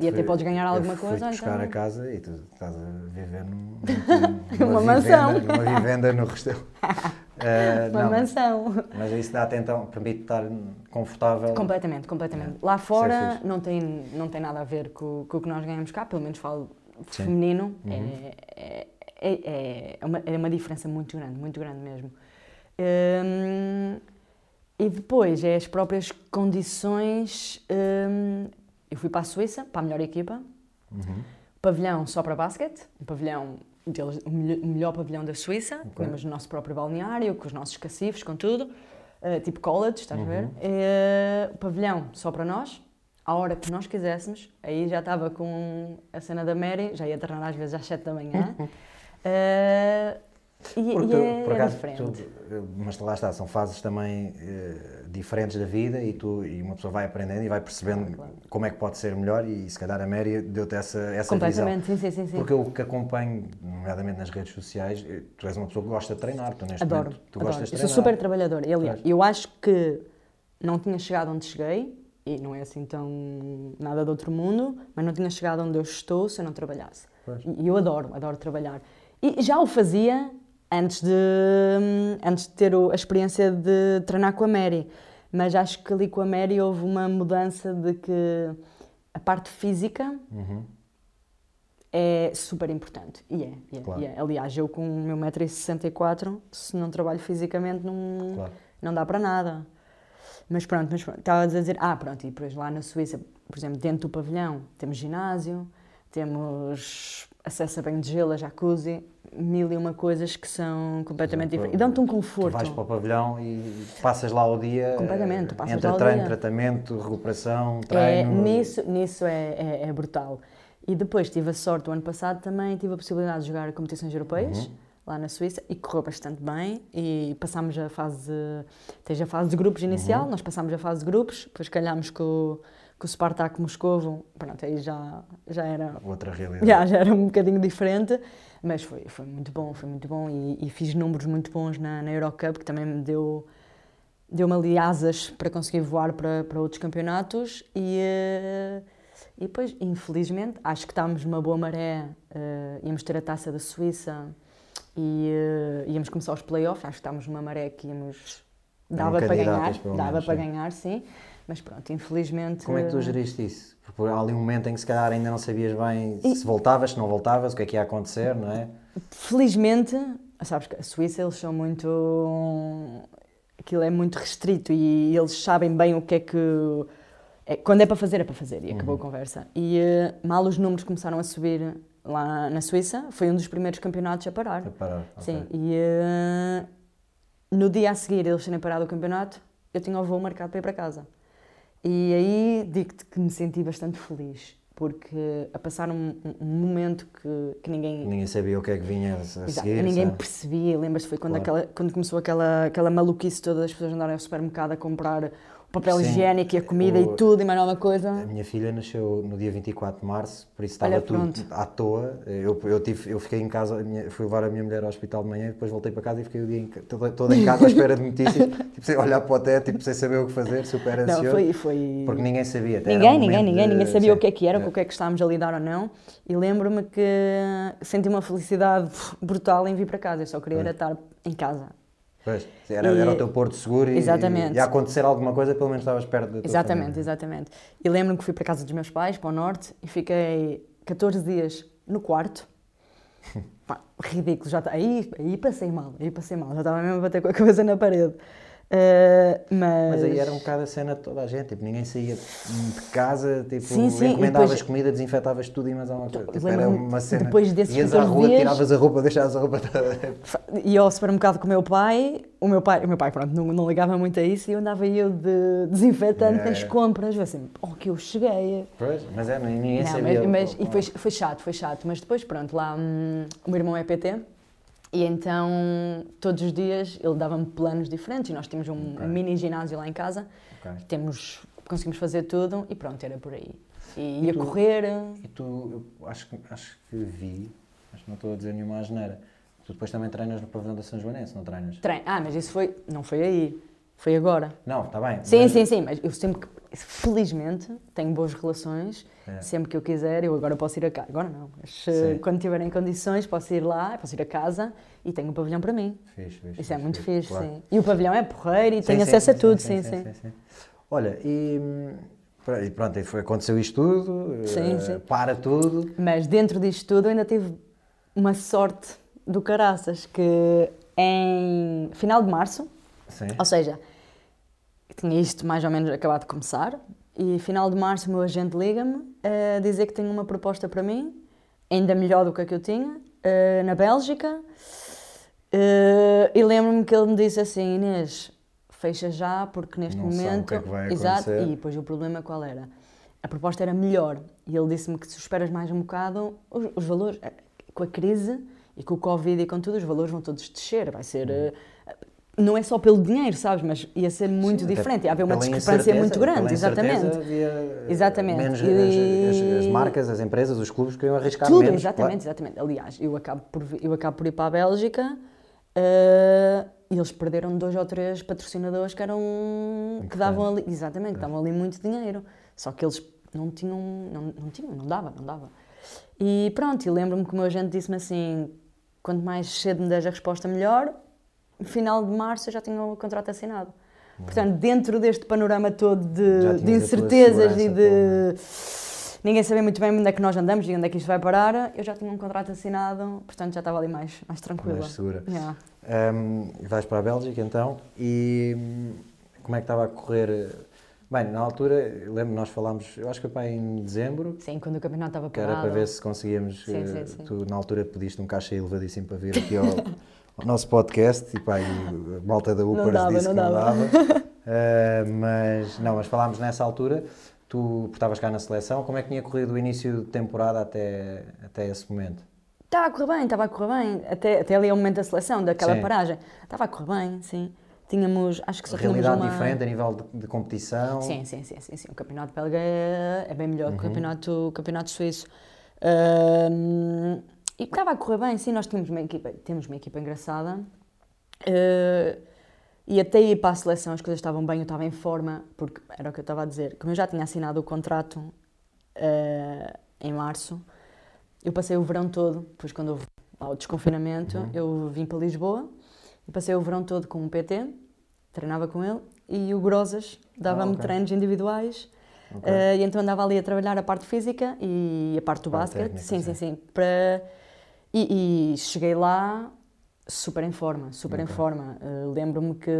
E até fui- podes ganhar alguma coisa, buscar então- a casa e tu estás a viver num, num- [laughs] Uma numa mansão. vivenda, numa vivenda no Restelo. [laughs] Eh, uma não, mansão. Mas isso dá-te então, permite estar confortável. Completamente, completamente. É. Lá é fora não tem, não tem nada a ver com, com o que nós ganhamos cá, pelo menos falo Sim. feminino. Uhum. É, é, é, é, uma, é uma diferença muito grande, muito grande mesmo. Hum, e depois é as próprias condições. hum, eu fui para a Suíça, para a melhor equipa, Uhum. pavilhão só para basquete, um pavilhão deles, o melhor, pavilhão da Suíça, Ok. temos o nosso próprio balneário, com os nossos cacifes, com tudo, eh, tipo college, estás a ver? Uhum. O pavilhão só para nós, à hora que nós quiséssemos, aí já estava com a cena da Mary, já ia treinar às vezes às 7 da manhã. [laughs] Eh, e, Porque e é, por é acaso, diferente. tu, eh, mas lá está, são fases também eh, diferentes da vida e, tu, e uma pessoa vai aprendendo e vai percebendo Claro, claro. como é que pode ser melhor e se calhar a Mary deu-te essa, essa visão. Completamente, sim, sim, sim. sim. Porque eu que acompanho, nomeadamente nas redes sociais, eh, tu és uma pessoa que gosta de treinar, tu neste Adoro, momento, tu adoro. gostas de Eu sou treinar. super trabalhadora. Aliás, eu acho que não tinha chegado onde cheguei, e não é assim tão nada de outro mundo, mas não tinha chegado onde eu estou se eu não trabalhasse. Pois. E eu adoro, adoro trabalhar. E já o fazia antes de, antes de ter o- a experiência de treinar com a Mary. Mas acho que ali com a Mary houve uma mudança de que a parte física Uhum. é super importante. E é, e é, Claro. e é. Aliás, eu com o meu 1,64m, se não trabalho fisicamente, não, Claro. não dá para nada. Mas pronto, mas pronto, estava a dizer, ah, pronto, e depois lá na Suíça, por exemplo, dentro do pavilhão, temos ginásio, temos acesso a banho de gelo, a jacuzzi, mil e uma coisas que são completamente Exato. diferentes. E dão-te um Tu conforto. vais para o pavilhão e passas lá o dia Completamente, tu eh, passas entre lá treino, dia. tratamento, recuperação, É, treino. nisso nisso é, é, é brutal. E depois tive a sorte, o ano passado também tive a possibilidade de jogar competições europeias, Uhum. lá na Suíça, e correu bastante bem. E passámos a fase, tens a fase de grupos inicial, Uhum. nós passámos a fase de grupos, depois calhámos com, com o Spartak Moscovo, pronto, aí já, já era Outra realidade. já, já era um bocadinho diferente, mas foi, foi muito bom, foi muito bom e, e fiz números muito bons na, na Eurocup, que também me deu, deu-me ali asas para conseguir voar para, para outros campeonatos e, eh, e depois, infelizmente, acho que estávamos numa boa maré, eh, íamos ter a taça da Suíça e eh, íamos começar os playoffs, acho que estávamos numa maré que íamos... Dava para ganhar, dava para ganhar, sim, mas pronto, infelizmente... Como é que tu eh, geriste isso? Porque há ali um momento em que se calhar ainda não sabias bem E- se voltavas, se não voltavas, o que é que ia acontecer, não é? Felizmente, sabes que a Suíça eles são muito. aquilo é muito restrito e eles sabem bem o que é que. é- quando é para fazer, é para fazer. E acabou a conversa. E eh, mal os números começaram a subir lá na Suíça, foi um dos primeiros campeonatos a parar. Para parar. Sim, ok. e eh, no dia a seguir eles terem parado o campeonato, eu tinha o voo marcado para ir para casa. E aí digo-te que me senti bastante feliz, porque a passar um, um momento que, que ninguém. Ninguém sabia o que é que vinha a, Exato, seguir. ninguém sabe? percebia. Lembras-te? Foi quando, Claro. aquela, quando começou aquela, aquela maluquice toda das pessoas andarem ao supermercado a comprar o papel Sim. higiênico e a comida O- e tudo e mais alguma A coisa. minha filha nasceu no dia 24 de março, por isso Olha, estava tudo pronto. à toa. Eu, eu, tive, eu fiquei em casa, a minha- fui levar a minha mulher ao hospital de manhã, depois voltei para casa e fiquei o dia em toda, toda em casa à espera de notícias, [laughs] tipo, sem olhar para o teto, tipo, sem saber o que fazer, super ansioso. Não, foi. foi... Porque ninguém sabia. até Ninguém, um ninguém, ninguém, de- ninguém sabia sim. o que é que era, É. com o que é que estávamos a lidar ou não. E lembro-me que senti uma felicidade brutal em vir para casa. Eu só queria era estar em casa. Pois, era, E- era o teu porto seguro e, Exatamente. e, e acontecer alguma coisa, pelo menos estavas perto da tua Exatamente, família. exatamente. E lembro-me que fui para a casa dos meus pais, para o norte, e fiquei 14 dias no quarto. [laughs] Pá, ridículo, já tá, aí, aí passei mal, aí passei mal, já estava mesmo a bater com a cabeça na parede. Uh, mas... Mas aí era um bocado a cena de toda a gente, tipo, ninguém saía de casa, tipo, Sim, sim, encomendavas depois- comida, desinfetavas tudo e mais alguma coisa. Tipo, era uma cena. depois desses Ias à 14 rua, dias- tiravas a roupa, deixavas a roupa toda. ia ao supermercado com o meu pai, o meu pai, o meu pai pronto, não, não ligava muito a isso, e eu andava eu de desinfetante É, nas compras, eu assim, oh, que eu cheguei. Pois, mas é, ninguém Não, sabia. mas, mas- e foi, foi chato, foi chato, mas depois pronto, lá hum, o meu irmão é PT, e então todos os dias ele dava-me planos diferentes, e nós tínhamos um Ok. mini ginásio lá em casa, Ok. temos, conseguimos fazer tudo, e pronto, era por aí. E E ia tu- correr, E tu, eu acho que, acho que vi, acho que não estou a dizer nenhuma asneira, tu depois também treinas no pavilhão da São Joanense, não treinas? treino. Ah, mas isso foi, não foi aí, foi agora. Não, está bem. Sim, mas- sim, sim, mas eu sempre que, felizmente, tenho boas relações, É. sempre que eu quiser, eu agora posso ir a casa, agora não, mas eh, Sim. quando tiver em condições posso ir lá, posso ir a casa e tenho um pavilhão para mim. Fixe, fixe, Isso é fixe, muito fixe, claro. sim. E o pavilhão é porreiro e Sim, tenho sim, acesso a sim, tudo, sim, sim. sim. Olha, e, e pronto, e foi, aconteceu isto tudo, Sim, eh, sim. para tudo. Mas dentro disto tudo eu ainda tive uma sorte do caraças, que em final de março. Ou seja, tinha isto mais ou menos acabado de começar e final de março o meu agente liga-me a dizer que tem uma proposta para mim, ainda melhor do que a que eu tinha, eh, na Bélgica. Eh, e lembro-me que ele me disse assim, Inês, fecha já porque neste Não sabe o momento... que é que vai Exato, acontecer. e depois o problema qual era? A proposta era melhor e ele disse-me que se esperas mais um bocado, os, os valores, eh, com a crise e com o Covid e com tudo, os valores vão todos descer, vai ser... eh, não é só pelo dinheiro, sabes? Mas ia ser muito Sim, diferente, ia haver uma discrepância muito grande, exatamente. havia, Exatamente. Menos E- as, as- as marcas, as empresas, os clubes queriam arriscar Tudo, menos. exatamente, exatamente. Aliás, eu acabo por, eu acabo por ir para a Bélgica eh, e eles perderam dois ou três patrocinadores que eram que davam ali, exatamente, que davam ali muito dinheiro. Só que eles não tinham, não, não tinham, não dava, não dava. E pronto, e lembro-me que o meu agente disse-me assim, quanto mais cedo me des a resposta melhor, final de março eu já tinha o contrato assinado. Portanto, dentro deste panorama todo de, de incertezas e de ninguém saber muito bem onde é que nós andamos e onde é que isto vai parar, eu já tinha um contrato assinado, portanto já estava ali mais, mais tranquila. Mais segura. Yeah. Um, vais para a Bélgica então e hum, como é que estava a correr? Bem, na altura, lembro, nós falámos, eu acho que foi em dezembro, Sim, quando o campeonato estava que parado. era para ver se conseguíamos. Sim, eh, sim, sim. Tu, na altura, pediste um caixa elevadíssimo para vir aqui ao, [laughs] ao nosso podcast e pá, e a malta da Upers dava, disse não que não dava. dava. [laughs] Eh, mas, não, mas falámos nessa altura, tu estavas cá na seleção, como é que tinha corrido o início de temporada até, até esse momento? Estava a correr bem, estava a correr bem, até, até ali ao momento da seleção, daquela Sim. paragem. Estava a correr bem, sim. Tínhamos, acho que só Realidade uma... diferente a nível de, de competição? Sim, sim, sim, sim, sim. O campeonato belga é, é bem melhor Uhum. que o campeonato, o campeonato suíço. Ahm, e estava a correr bem, sim, nós tínhamos uma equipa, temos uma equipa engraçada. Ah, e até ir para a seleção as coisas estavam bem, eu estava em forma, porque era o que eu estava a dizer. Como eu já tinha assinado o contrato ah, em março, eu passei o verão todo, depois quando houve lá o desconfinamento, Uhum. eu vim para Lisboa e passei o verão todo com um PT, treinava com ele, e o Grosas dava-me Ah, ok. treinos individuais. Ok. eh, e então andava ali a trabalhar a parte física e a parte do basquete. sim. sim, sim. Para... E, e cheguei lá super em forma, super em Ok. forma. Eh, Lembro-me que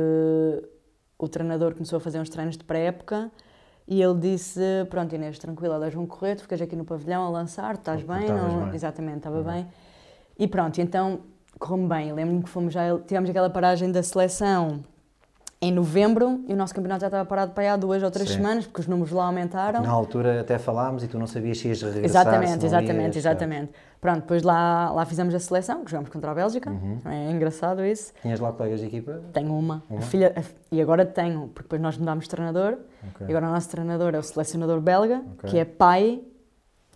o treinador começou a fazer uns treinos de pré-época e ele disse: Pronto, Inês, tranquila, elas vão correr, tu ficas aqui no pavilhão a lançar, estás Porque bem? Não... bem. Exatamente, estava Ok. bem. E pronto, então correu-me bem. Lembro-me que fomos já, tivemos aquela paragem da seleção em novembro e o nosso campeonato já estava parado para aí há duas ou três Sim. semanas, porque os números lá aumentaram. Na altura até falámos e tu não sabias se ias regressar. Exatamente, exatamente, ias, exatamente. Pronto, depois lá, lá fizemos a seleção, que jogamos contra a Bélgica. Uhum. É engraçado isso. Tinhas lá colegas de equipa? Tenho uma, Uma? A filha, a- e agora tenho, porque depois nós mudámos de treinador, Ok. e agora o nosso treinador é o selecionador belga, Ok. que é pai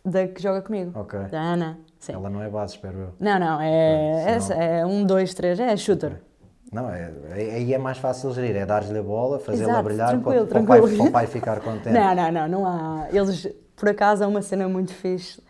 da que joga comigo, Ok. da Ana. Sim. Ela não é base, espero eu. Não, não, é, é, senão- é um, dois, três, é shooter. Não, é, é- aí é mais fácil gerir, é dar-lhe a bola, fazê-la brilhar tranquilo, para, para o pai, para o pai ficar [laughs] contente. Não, não, não, não há. Eles, por acaso, há uma cena muito fixe.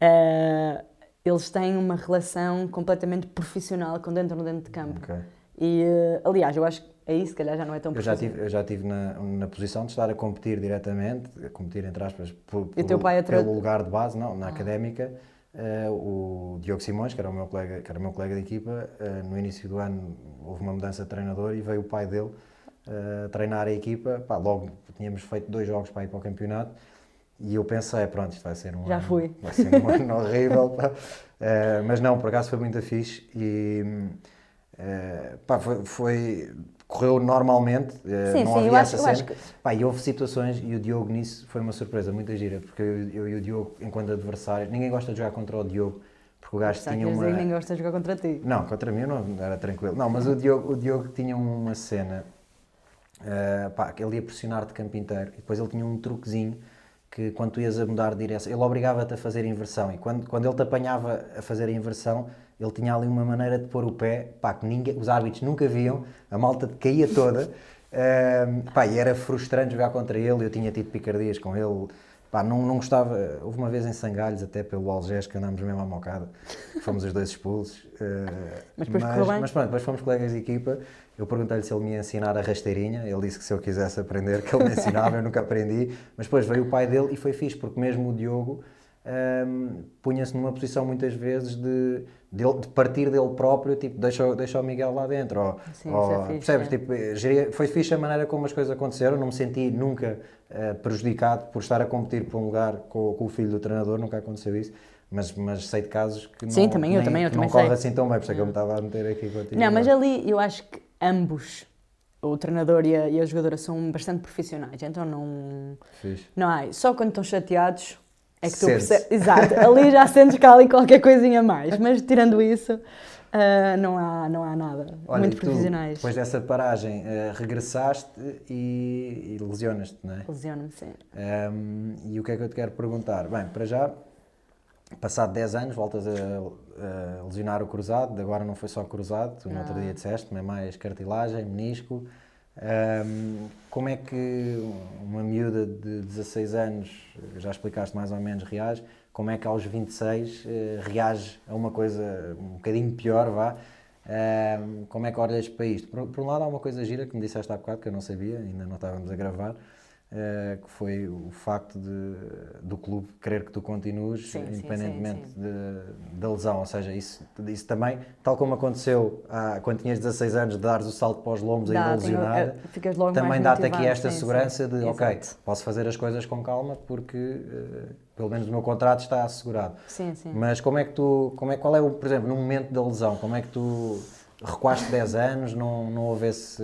eh, eles têm uma relação completamente profissional quando entram dentro de campo. Ok. E, eh, aliás, eu acho que aí se calhar já não é tão Eu já tive, eu já tive na, na posição de estar a competir diretamente, a competir entre aspas, por, por- é pelo lugar de base, não, na académica. Eh, o Diogo Simões, que era o meu colega, que era o meu colega de equipa, eh, no início do ano houve uma mudança de treinador e veio o pai dele eh, treinar a equipa. Pá, logo tínhamos feito dois jogos para ir para o campeonato e eu pensei, pronto, isto vai ser um Já ano, fui. vai ser um ano horrível. pá. Mas não, por acaso foi muito fixe e pá, foi, foi- correu normalmente, eh, Sim, não sim, havia eu acho- essa eu acho cena. Pá, e houve situações, e o Diogo nisso foi uma surpresa muito gira, porque eu, eu e o Diogo, enquanto adversários, ninguém gosta de jogar contra o Diogo, porque o gajo tinha uma. que ninguém gosta de jogar contra ti. Não, contra mim não era tranquilo. Não, mas o Diogo, o Diogo tinha uma cena, eh, pá, que ele ia pressionar-te o campo inteiro, e depois ele tinha um truquezinho que quando tu ias a mudar de direção, ele obrigava-te a fazer inversão, e quando, quando ele te apanhava a fazer a inversão, ele tinha ali uma maneira de pôr o pé, pá, que ninguém, os árbitros nunca viam, a malta caía toda, [laughs] eh, pá, e era frustrante jogar contra ele, eu tinha tido picardias com ele, Pá, não, não gostava. Houve uma vez em Sangalhos, até pelo Algés, que andámos mesmo à mocada. Fomos os dois expulsos. eh, Mas depois bem? mas pronto, depois fomos colegas de equipa. Eu perguntei-lhe se ele me ia ensinar a rasteirinha. Ele disse que se eu quisesse aprender, que ele me ensinava. eu nunca aprendi. Mas depois veio o pai dele e foi fixe, porque mesmo o Diogo ehm, punha-se numa posição muitas vezes de, de, partir dele próprio, tipo, deixa, o- deixa o Miguel lá dentro. Ou, Sim, ou- isso é fixe, percebes? é. Tipo, geria- foi fixe a maneira como as coisas aconteceram. Não me senti nunca eh, prejudicado por estar a competir por um lugar com, com o filho do treinador. Nunca aconteceu isso. Mas, mas sei de casos que não, Sim, também eu, nem- também eu, que não também corre sei. assim tão bem. Por isso é que eu me estava a meter aqui contigo. Não, mas ali eu acho que ambos, o treinador e a, e a jogadora, são bastante profissionais, então não. Fixe. Não há. Só quando estão chateados é que tu percebes. Exato, ali já sentes que há ali qualquer coisinha a mais, mas tirando isso, ah, não, há, não há nada. Olha, Muito tu, profissionais. depois dessa paragem, eh, regressaste e, e lesionas-te, não é? Lesiono-me, sim. Um, e o que é que eu te quero perguntar? Bem, para já, passado 10 anos, voltas a, a lesionar o cruzado, agora não foi só cruzado, tu no outro Não. dia disseste, mas é mais cartilagem, menisco. Um, como é que uma miúda de 16 anos, já explicaste mais ou menos, reage? Como é que aos 26 eh, reage a uma coisa um bocadinho pior, vá? Um, como é que olhas para isto? Por, por um lado, há uma coisa gira que me disseste há bocado que eu não sabia, ainda não estávamos a gravar, eh, que foi o facto de, do clube querer que tu continues, Sim, sim, independentemente sim, de- da lesão. Ou seja, isso, isso também, tal como aconteceu há, quando tinhas 16 anos, de dares o salto para os lombos Dá, ainda tenho- lesionada, eh, também dá-te aqui esta sim, sim. segurança de, ok, Exato. posso fazer as coisas com calma porque eh, pelo menos o meu contrato está assegurado. Sim, sim. Mas como é que tu, como é, qual é o, por exemplo, no momento da lesão, como é que tu recuaste 10 anos, não, não houve esse,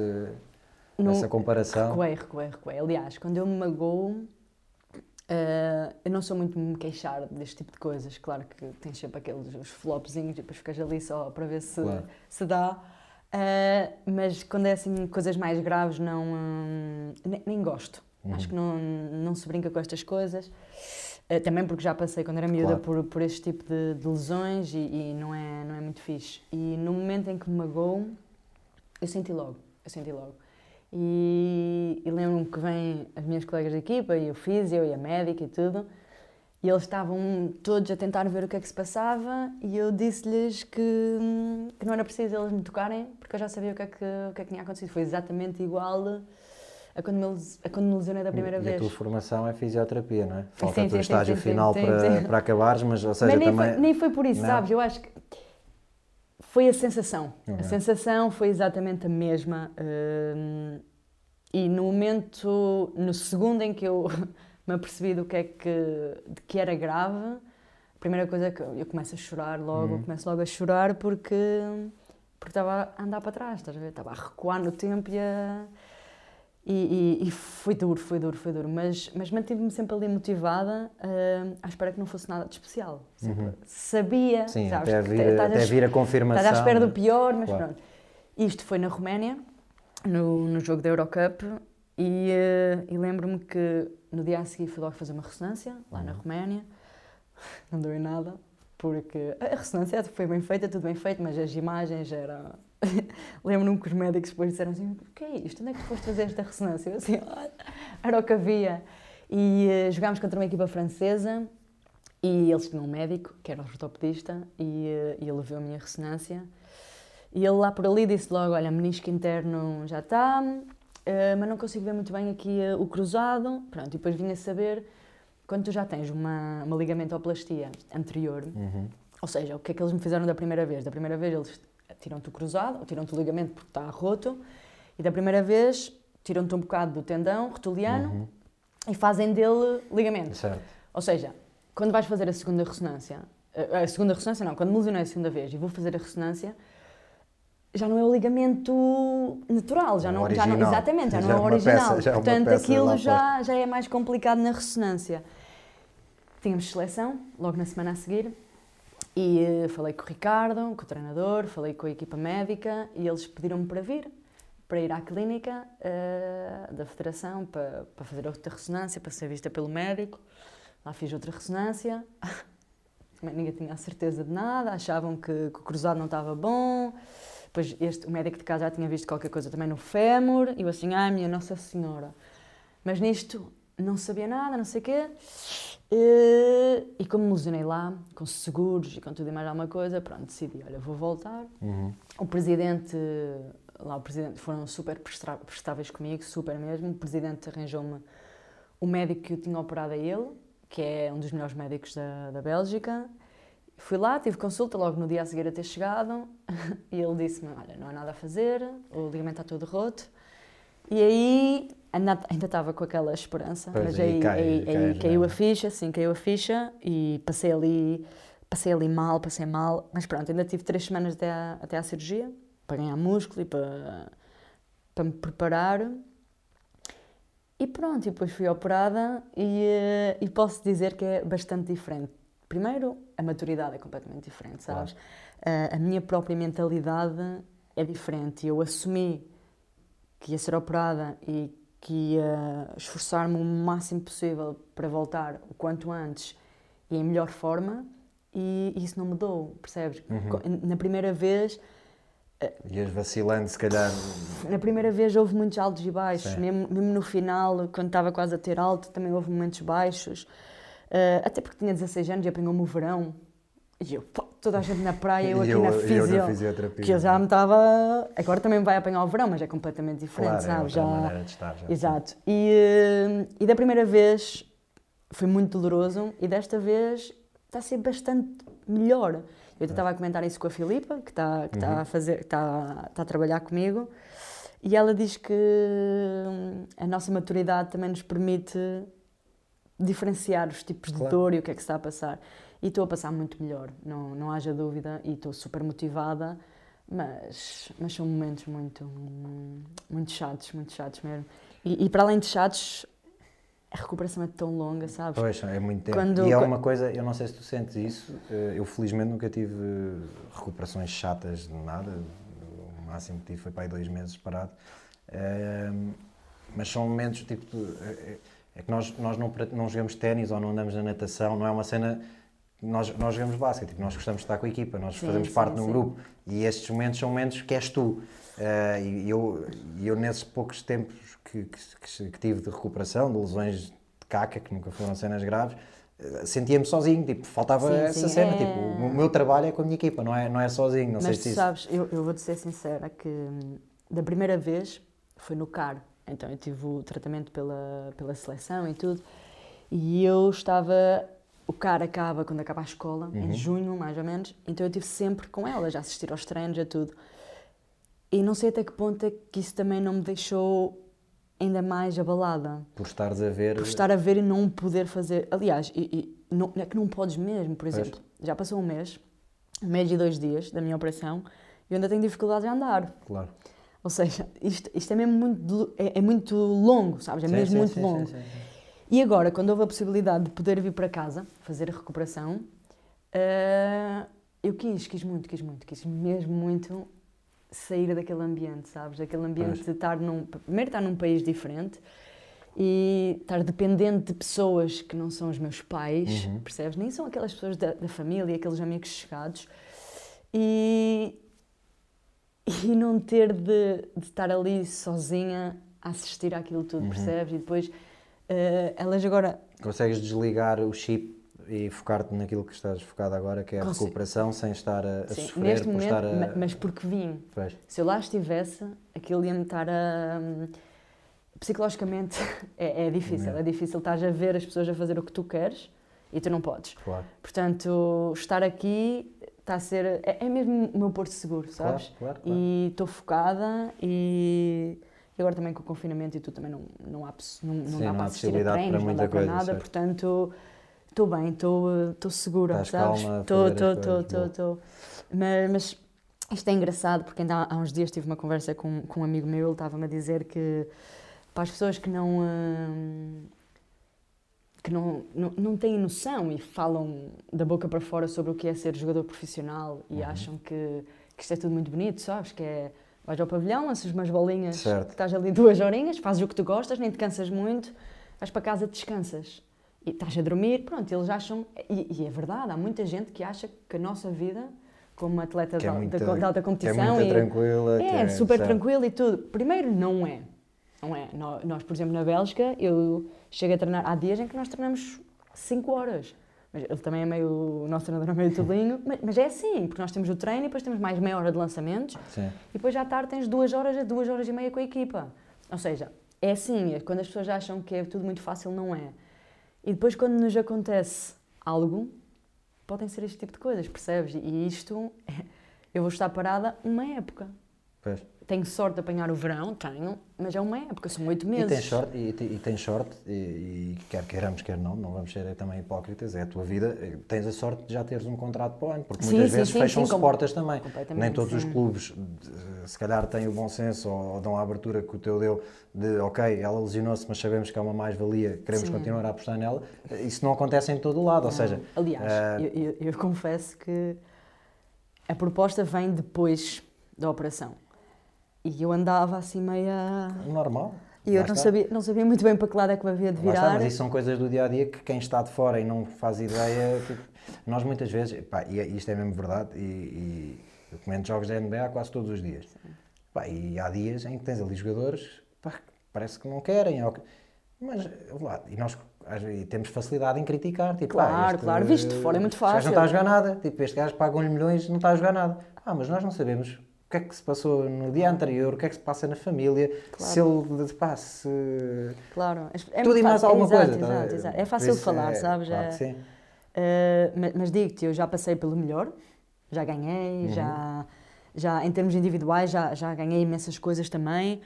No- essa comparação? Recuei, recuei, recuei. Aliás, quando eu me magoo, eh, eu não sou muito me queixar deste tipo de coisas. Claro que tens sempre aqueles os flopzinhos e depois ficas ali só para ver se, Claro. se dá. Eh, mas quando é assim coisas mais graves, não, hum, nem, nem gosto. Uhum. Acho que não, não se brinca com estas coisas. Eh, também porque já passei quando era miúda Claro. por, por este tipo de, de lesões e, e não, é, não é muito fixe. E no momento em que me magoo, eu senti logo, eu senti logo. E, e lembro-me que vêm as minhas colegas de equipa, e o físio, e a médica e tudo, e eles estavam todos a tentar ver o que é que se passava, e eu disse-lhes que, hum, que não era preciso eles me tocarem, porque eu já sabia o que é que, o que, é que tinha acontecido. Foi exatamente igual a quando me, a quando me lesionei da primeira e vez. a tua formação é fisioterapia, não é? Falta Sim, o teu sim, estágio sim, final para, para acabares, mas ou seja, Mas nem, também... foi, nem foi por isso, Não? sabes? Eu acho que foi a sensação. A sensação foi exatamente a mesma. hum, e no momento, no segundo em que eu [laughs] me apercebi do que é que, de que era grave, a primeira coisa é que eu começo a chorar logo, Uhum. começo logo a chorar porque porque estava a andar para trás, estás a ver? Estava a recuar no tempo e a, E, e, e foi duro, foi duro, foi duro. Mas, mas mantive-me sempre ali motivada, uh, à espera que não fosse nada de especial. Sempre Sabia, Sim, sabes, até vir, estás a até es- vir a confirmação. Estás à espera do né? pior, mas Claro. pronto. Isto foi na Roménia, no, no jogo da Eurocup, e, eh, e lembro-me que no dia a seguir fui logo fazer uma ressonância, lá Uhum. na Roménia. [laughs] Não deu em nada, porque a ressonância foi bem feita, tudo bem feito, mas as imagens eram... [laughs] Lembro-me que os médicos depois disseram assim, o que é isto? Onde é que tu foste fazer esta ressonância? Eu assim, "Olha, era o que havia. E eh, jogámos contra uma equipa francesa, e eles tinham um médico, que era ortopedista, e, eh, e ele viu a minha ressonância. E ele lá por ali disse logo, olha, menisco interno já está, eh, mas não consigo ver muito bem aqui o cruzado. Pronto, e depois vinha saber, quando tu já tens uma, uma ligamentoplastia anterior, Uhum. ou seja, o que é que eles me fizeram da primeira vez? Da primeira vez eles tiram-te o cruzado, ou tiram-te o ligamento porque está roto, e da primeira vez tiram-te um bocado do tendão rotuliano Uhum. e fazem dele ligamento. Certo. Ou seja, quando vais fazer a segunda ressonância, a a segunda ressonância não, quando me lesionei a segunda vez e vou fazer a ressonância, já não é o ligamento natural, já É não, já não original. exatamente, já, Já não é é o original. peça- já é uma Portanto, peça aquilo já, já é mais complicado na ressonância. Tínhamos seleção, logo na semana a seguir, e eh, falei com o Ricardo, com o treinador, falei com a equipa médica e eles pediram-me para vir, para ir à clínica eh, da federação, para, para fazer outra ressonância, para ser vista pelo médico. Lá fiz outra ressonância, [laughs] ninguém tinha a certeza de nada, achavam que, que o cruzado não estava bom. Depois este, o médico de casa já tinha visto qualquer coisa também no fémur, e eu assim, ai minha Nossa Senhora. Mas nisto não sabia nada, não sei o quê. E, e como me lesionei lá, com seguros e com tudo e mais alguma coisa, pronto, decidi, olha, vou voltar. Uhum. O presidente, lá o presidente, foram super prestáveis comigo, super mesmo. O presidente arranjou-me o médico que eu tinha operado a ele, que é um dos melhores médicos da, da Bélgica. Fui lá, tive consulta logo no dia a seguir a ter chegado [laughs] e ele disse-me, olha, não há nada a fazer, o ligamento está todo roto. E aí ainda estava com aquela esperança, Pois, mas aí aí, cai- aí- cai aí caiu a ficha, sim, caiu a ficha e passei ali, passei ali mal, passei mal, mas pronto, ainda tive três semanas até à, até à cirurgia, para ganhar músculo e para, para me preparar. E pronto, e depois fui operada e, eh, e posso dizer que é bastante diferente. Primeiro, a maturidade é completamente diferente, sabes? A, a minha própria mentalidade é diferente. Eu assumi que ia ser operada e que ia esforçar-me o máximo possível para voltar o quanto antes e em melhor forma e isso não mudou, percebes? Co- Na primeira vez Ias vacilando, se calhar. na primeira vez houve muitos altos e baixos, mesmo, mesmo no final, quando estava quase a ter alto, também houve momentos baixos. Eh, até porque tinha 16 anos e apanhou-me o verão. E eu, pá, toda a gente na praia, [laughs] eu aqui eu- na eu fisio. na fisioterapia. Que eu já me estava. Agora também vai apanhar o verão, mas é completamente diferente, Claro, é sabes? outra Já... maneira de estar. Já. Exato. E, eh, e da primeira vez foi muito doloroso e desta vez está a ser bastante melhor. Eu estava a comentar isso com a Filipa, que está que está a fazer, está, está a trabalhar comigo, e ela diz que hum, a nossa maturidade também nos permite diferenciar os tipos de Claro. dor e o que é que se está a passar. E estou a passar muito melhor, não, não haja dúvida, e estou super motivada, mas, mas são momentos muito, muito chatos, muito chatos mesmo. E, e para além de chatos, a recuperação é tão longa, sabes? Pois, é muito tempo. Quando- e é uma coisa, eu não sei se tu sentes isso, eh, eu felizmente nunca tive eh, recuperações chatas de nada, o máximo que tive foi para aí dois meses parado. Ehm, mas são momentos tipo. tu- é- É que nós, nós não, não jogamos ténis ou não andamos na natação, não é uma cena. Nós, nós jogamos basquete, tipo, nós gostamos de estar com a equipa, nós Sim, fazemos sim, parte de um grupo e estes momentos são momentos que és tu. Eh, e eu, eu, nesses poucos tempos que, que, que- tive de recuperação, de lesões de caca, que nunca foram cenas graves, eh, sentia-me sozinho, tipo, faltava Sim, essa cena. é. Tipo, o meu trabalho é com a minha equipa, não é, não é sozinho. Não sei Mas se tu isso. sabes, eu, eu vou-te ser sincera, que hum, da primeira vez foi no CAR, então eu tive o tratamento pela, pela seleção e tudo, e eu estava. O CAR acaba quando acaba a escola, Uhum. em junho mais ou menos, então eu estive sempre com elas, a assistir aos treinos, a tudo. E não sei até que ponto é que isso também não me deixou ainda mais abalada. Por estares a ver. Por estar a ver e não poder fazer. Aliás, e, e não, é que não podes mesmo, por exemplo. Já passou um mês, um mês e dois dias da minha operação, e eu ainda tenho dificuldade em andar. Claro. Ou seja, isto, isto é mesmo muito, é, é muito longo, sabes? É Sim, mesmo sim, muito sim, longo. E agora, quando houve a possibilidade de poder vir para casa, fazer a recuperação, eh, eu quis, quis muito, quis muito, quis mesmo muito sair daquele ambiente, sabes? Daquele ambiente Pois. de estar num. Primeiro, estar num país diferente e estar dependente de pessoas que não são os meus pais, Uhum. percebes? Nem são aquelas pessoas da, da família, aqueles amigos chegados. E. [laughs] E não ter de, de estar ali sozinha a assistir àquilo tudo, Uhum. percebes? E depois. Eh, elas agora Consegues desligar o chip e focar-te naquilo que estás focado agora, que é a Consigo. recuperação, sem estar a, a Sim, sofrer neste por momento, estar a... ma- mas porque vim. Pois. Se eu lá estivesse, aquilo ia-me estar a. Psicologicamente [laughs] é, é difícil, É. é difícil. Estás a ver as pessoas a fazer o que tu queres e tu não podes. Claro, Portanto, estar aqui está a ser. É, é mesmo o meu porto seguro, claro, sabes? claro, claro. E estou focada e. e agora também com o confinamento e tudo também não, não há, não, não Sim, dá não para assistir a treinos, não dá para nada, certo. portanto estou bem, estou segura, Estás sabes? Estou, estou. Mas, isto é engraçado porque ainda há, há uns dias tive uma conversa com, com um amigo meu, ele estava-me a dizer que para as pessoas que não. hum, que não, não, não têm noção e falam da boca para fora sobre o que é ser jogador profissional e Uhum. acham que, que isto é tudo muito bonito, sabes? Que é vais ao pavilhão, lanças umas bolinhas, Certo. estás ali duas horinhas, fazes o que tu gostas, nem te cansas muito, vais para casa, descansas e estás a dormir. Pronto, eles acham, e, e é verdade, há muita gente que acha que a nossa vida, como atleta Que de, é muito, de, de alta é competição, e- tranquila. que é, super certo. tranquilo e tudo. Primeiro, não é. Não é. Nó- Nós, por exemplo, na Bélgica, eu chego a treinar. Há dias em que nós treinamos 5 horas. Mas ele também é meio. O nosso treinador é meio tolinho. Mas, mas é assim, porque nós temos o treino e depois temos mais meia hora de lançamentos Sim. e depois já à tarde tens duas horas a duas horas e meia com a equipa. Ou seja, é assim, é quando as pessoas acham que é tudo muito fácil, não é. E depois quando nos acontece algo, podem ser este tipo de coisas, percebes? E isto, eu vou estar parada uma época. Pois. Tenho sorte de apanhar o verão, tenho, mas é uma época, são oito E meses. tens sorte, e, e tens sorte e, e quer queiramos, quer não, não vamos ser também hipócritas, é a tua vida, eh, tens a sorte de já teres um contrato para o ano, porque Sim, muitas sim, vezes fecham-se portas também. Nem todos os clubes, de- se calhar, têm o bom senso ou, ou dão a abertura que o teu deu de, ok, ela lesionou-se, mas sabemos que é uma mais-valia, queremos Sim. continuar a apostar nela. Isso não acontece em todo o lado, ou seja, Aliás, ah, eu, eu- eu confesso que a proposta vem depois da operação. E eu andava assim meia. normal. E eu não está. sabia, não sabia muito bem para que lado é que me havia de Lá está, virar. mas isso são coisas do dia a dia que quem está de fora e não faz ideia. tipo, nós muitas vezes, pá, e é- isto é mesmo verdade, e, e eu comento jogos da NBA quase todos os dias. Pá, e há dias em que tens ali jogadores pá, que parece que não querem. ou que- mas lá, e nós e temos facilidade em criticar. Tipo, Claro, ah, este- claro, visto de fora é muito este gajo fácil. não está a jogar nada. Tipo, este gajo pagam-lhe milhões não está a jogar nada. Ah, mas nós não sabemos que é que se passou no dia anterior, o que é que se passa na família, se ele pá, se Claro. É tudo muito e mais fácil- alguma exato, coisa. tá? Exato, exato. É fácil de isso falar, é- sabes? Claro É- sim. Uh, mas, mas digo-te, eu já passei pelo melhor, já Uhum. ganhei, já, já em termos individuais já, já ganhei imensas coisas também,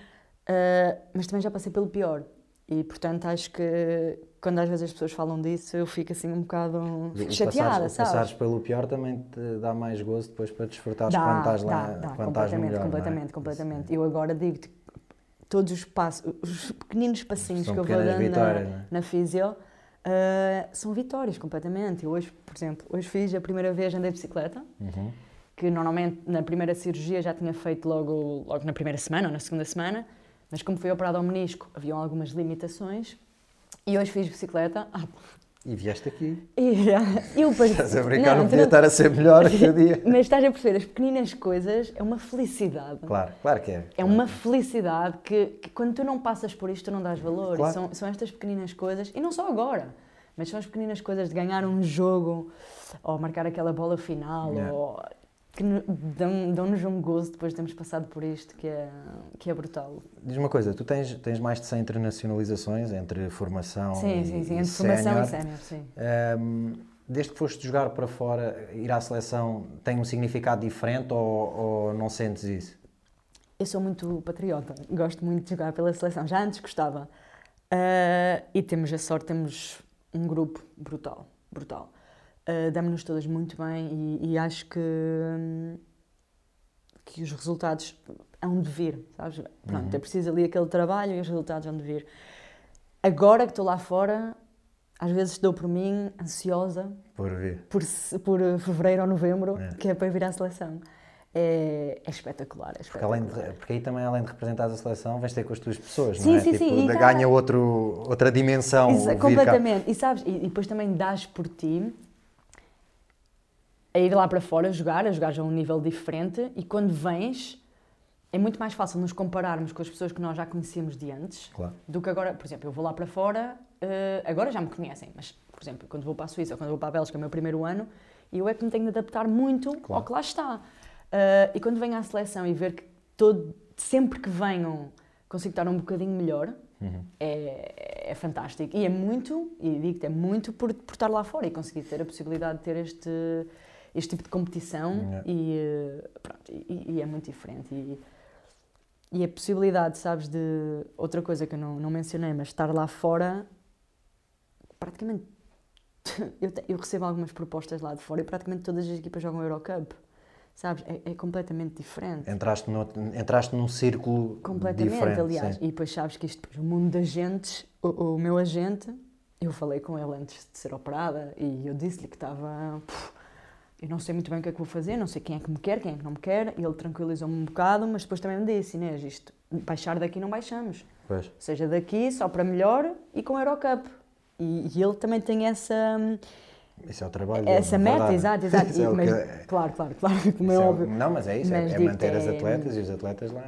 uh, mas também já passei pelo pior. E portanto acho que quando às vezes as pessoas falam disso, eu fico assim um bocado O chateada, passares, sabes? passares pelo pior também te dá mais gozo depois para desfrutares Dá, quando estás dá, lá, dá, quando estás no completamente, melhor. é? completamente, Isso completamente. Eu agora digo-te, todos os passos, os pequenos passinhos São que eu vou dando vitórias, na, é? na fisio, uh, são vitórias completamente. Eu hoje, por exemplo, hoje fiz a primeira vez andei de bicicleta, Uhum. que normalmente na primeira cirurgia já tinha feito logo, logo na primeira semana ou na segunda semana, mas como fui operado ao menisco, haviam algumas limitações. E hoje fiz bicicleta. Ah, E vieste aqui. e [laughs] eu pareci- Estás a brincar, não, tu podia estar a ser melhor que o dia. [laughs] Mas estás a perceber, as pequenas coisas é uma felicidade. Claro, claro que é. É uma felicidade que, que quando tu não passas por isto, tu não dás valor. Claro. São, são estas pequeninas coisas, e não só agora, mas são as pequeninas coisas de ganhar um jogo, ou marcar aquela bola final, Yeah. ou que no- dão- dão-nos um gozo depois de termos passado por isto, que é, que é brutal. Diz uma coisa, tu tens, tens mais de 100 internacionalizações entre formação Sim, e sim, sim, entre formação e sénior. sénior, sim. Ahm, desde que foste jogar para fora, ir à seleção tem um significado diferente ou, ou não sentes isso? Eu sou muito patriota, gosto muito de jogar pela seleção, já antes gostava. Ah, e temos a sorte, temos um grupo brutal, brutal. Uh, Damos-nos todas muito bem e, e acho que, hum, que os resultados hão de vir, sabes? Pronto, é preciso ali aquele trabalho e os resultados hão de vir. Agora que estou lá fora, às vezes dou por mim ansiosa Por vir. por, por eh, fevereiro ou novembro, É. que é para ir vir à seleção. É, é espetacular, é Porque, espetacular. além de, porque aí também, além de representar a seleção, vais ter com as tuas pessoas, Sim, não é? sim, tipo, sim, de- tá- ganha outro, outra dimensão. Isso, vir cá. completamente. E sabes, e, e depois também dás por ti a ir lá para fora jogar, a jogar a um nível diferente e quando vens é muito mais fácil nos compararmos com as pessoas que nós já conhecíamos de antes Claro. do que agora, por exemplo, eu vou lá para fora, eh, agora já me conhecem, mas, por exemplo, quando vou para a Suíça ou quando vou para a Bélgica, é o meu primeiro ano, eu é que me tenho de adaptar muito Claro. ao que lá está. Eh, e quando venho à seleção e ver que todo, sempre que venham consigo estar um bocadinho melhor, Uhum. é, é fantástico. E é muito, e digo-te, é muito por, por estar lá fora e conseguir ter a possibilidade de ter este, este tipo de competição Yeah. e, eh, pronto, e, e é muito diferente. E, e a possibilidade, sabes, de outra coisa que eu não, não mencionei, mas estar lá fora, praticamente [laughs] eu, te- eu recebo algumas propostas lá de fora e praticamente todas as equipas jogam Eurocup. Sabes? É, é completamente diferente. Entraste, no, entraste num círculo Completamente, diferente. aliás. sim. E depois sabes que isto, o mundo de agentes, o, o meu agente, eu falei com ele antes de ser operada e eu disse-lhe que estava. "Puf, Eu não sei muito bem o que é que vou fazer, não sei quem é que me quer, quem é que não me quer. E ele tranquilizou-me um bocado, mas depois também me disse: Inês, isto, baixar daqui não baixamos. Pois. Seja daqui só para melhor e com a Eurocup. E, e ele também tem essa, [laughs] Isso é o trabalho. essa meta, exato, exato. É E- o mas, que- Claro, claro, claro, como isso é é óbvio. Não, mas é isso, é, Mas é manter as é- atletas e os atletas lá,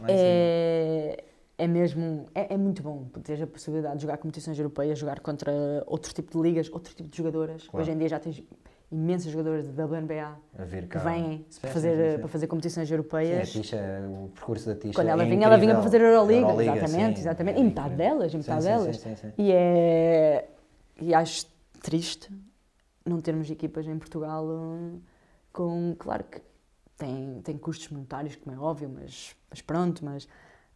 lá. É, é mesmo, é, é muito bom ter a possibilidade de jogar competições europeias, jogar contra outro tipo de ligas, outro tipo de jogadoras. Claro. Hoje em dia já tens imensas jogadoras de WNBA A que vêm para fazer, sim, para fazer competições Sim, a europeias. Tisha, o percurso da Tisha Quando ela é vinha, ela vinha para fazer incrível. Euroliga, Euroliga, exatamente, sim, exatamente. é E metade delas, e metade sim, delas. E é. E acho triste não termos equipas em Portugal hum, com. Claro que tem, tem custos monetários, como é óbvio, mas, mas pronto, mas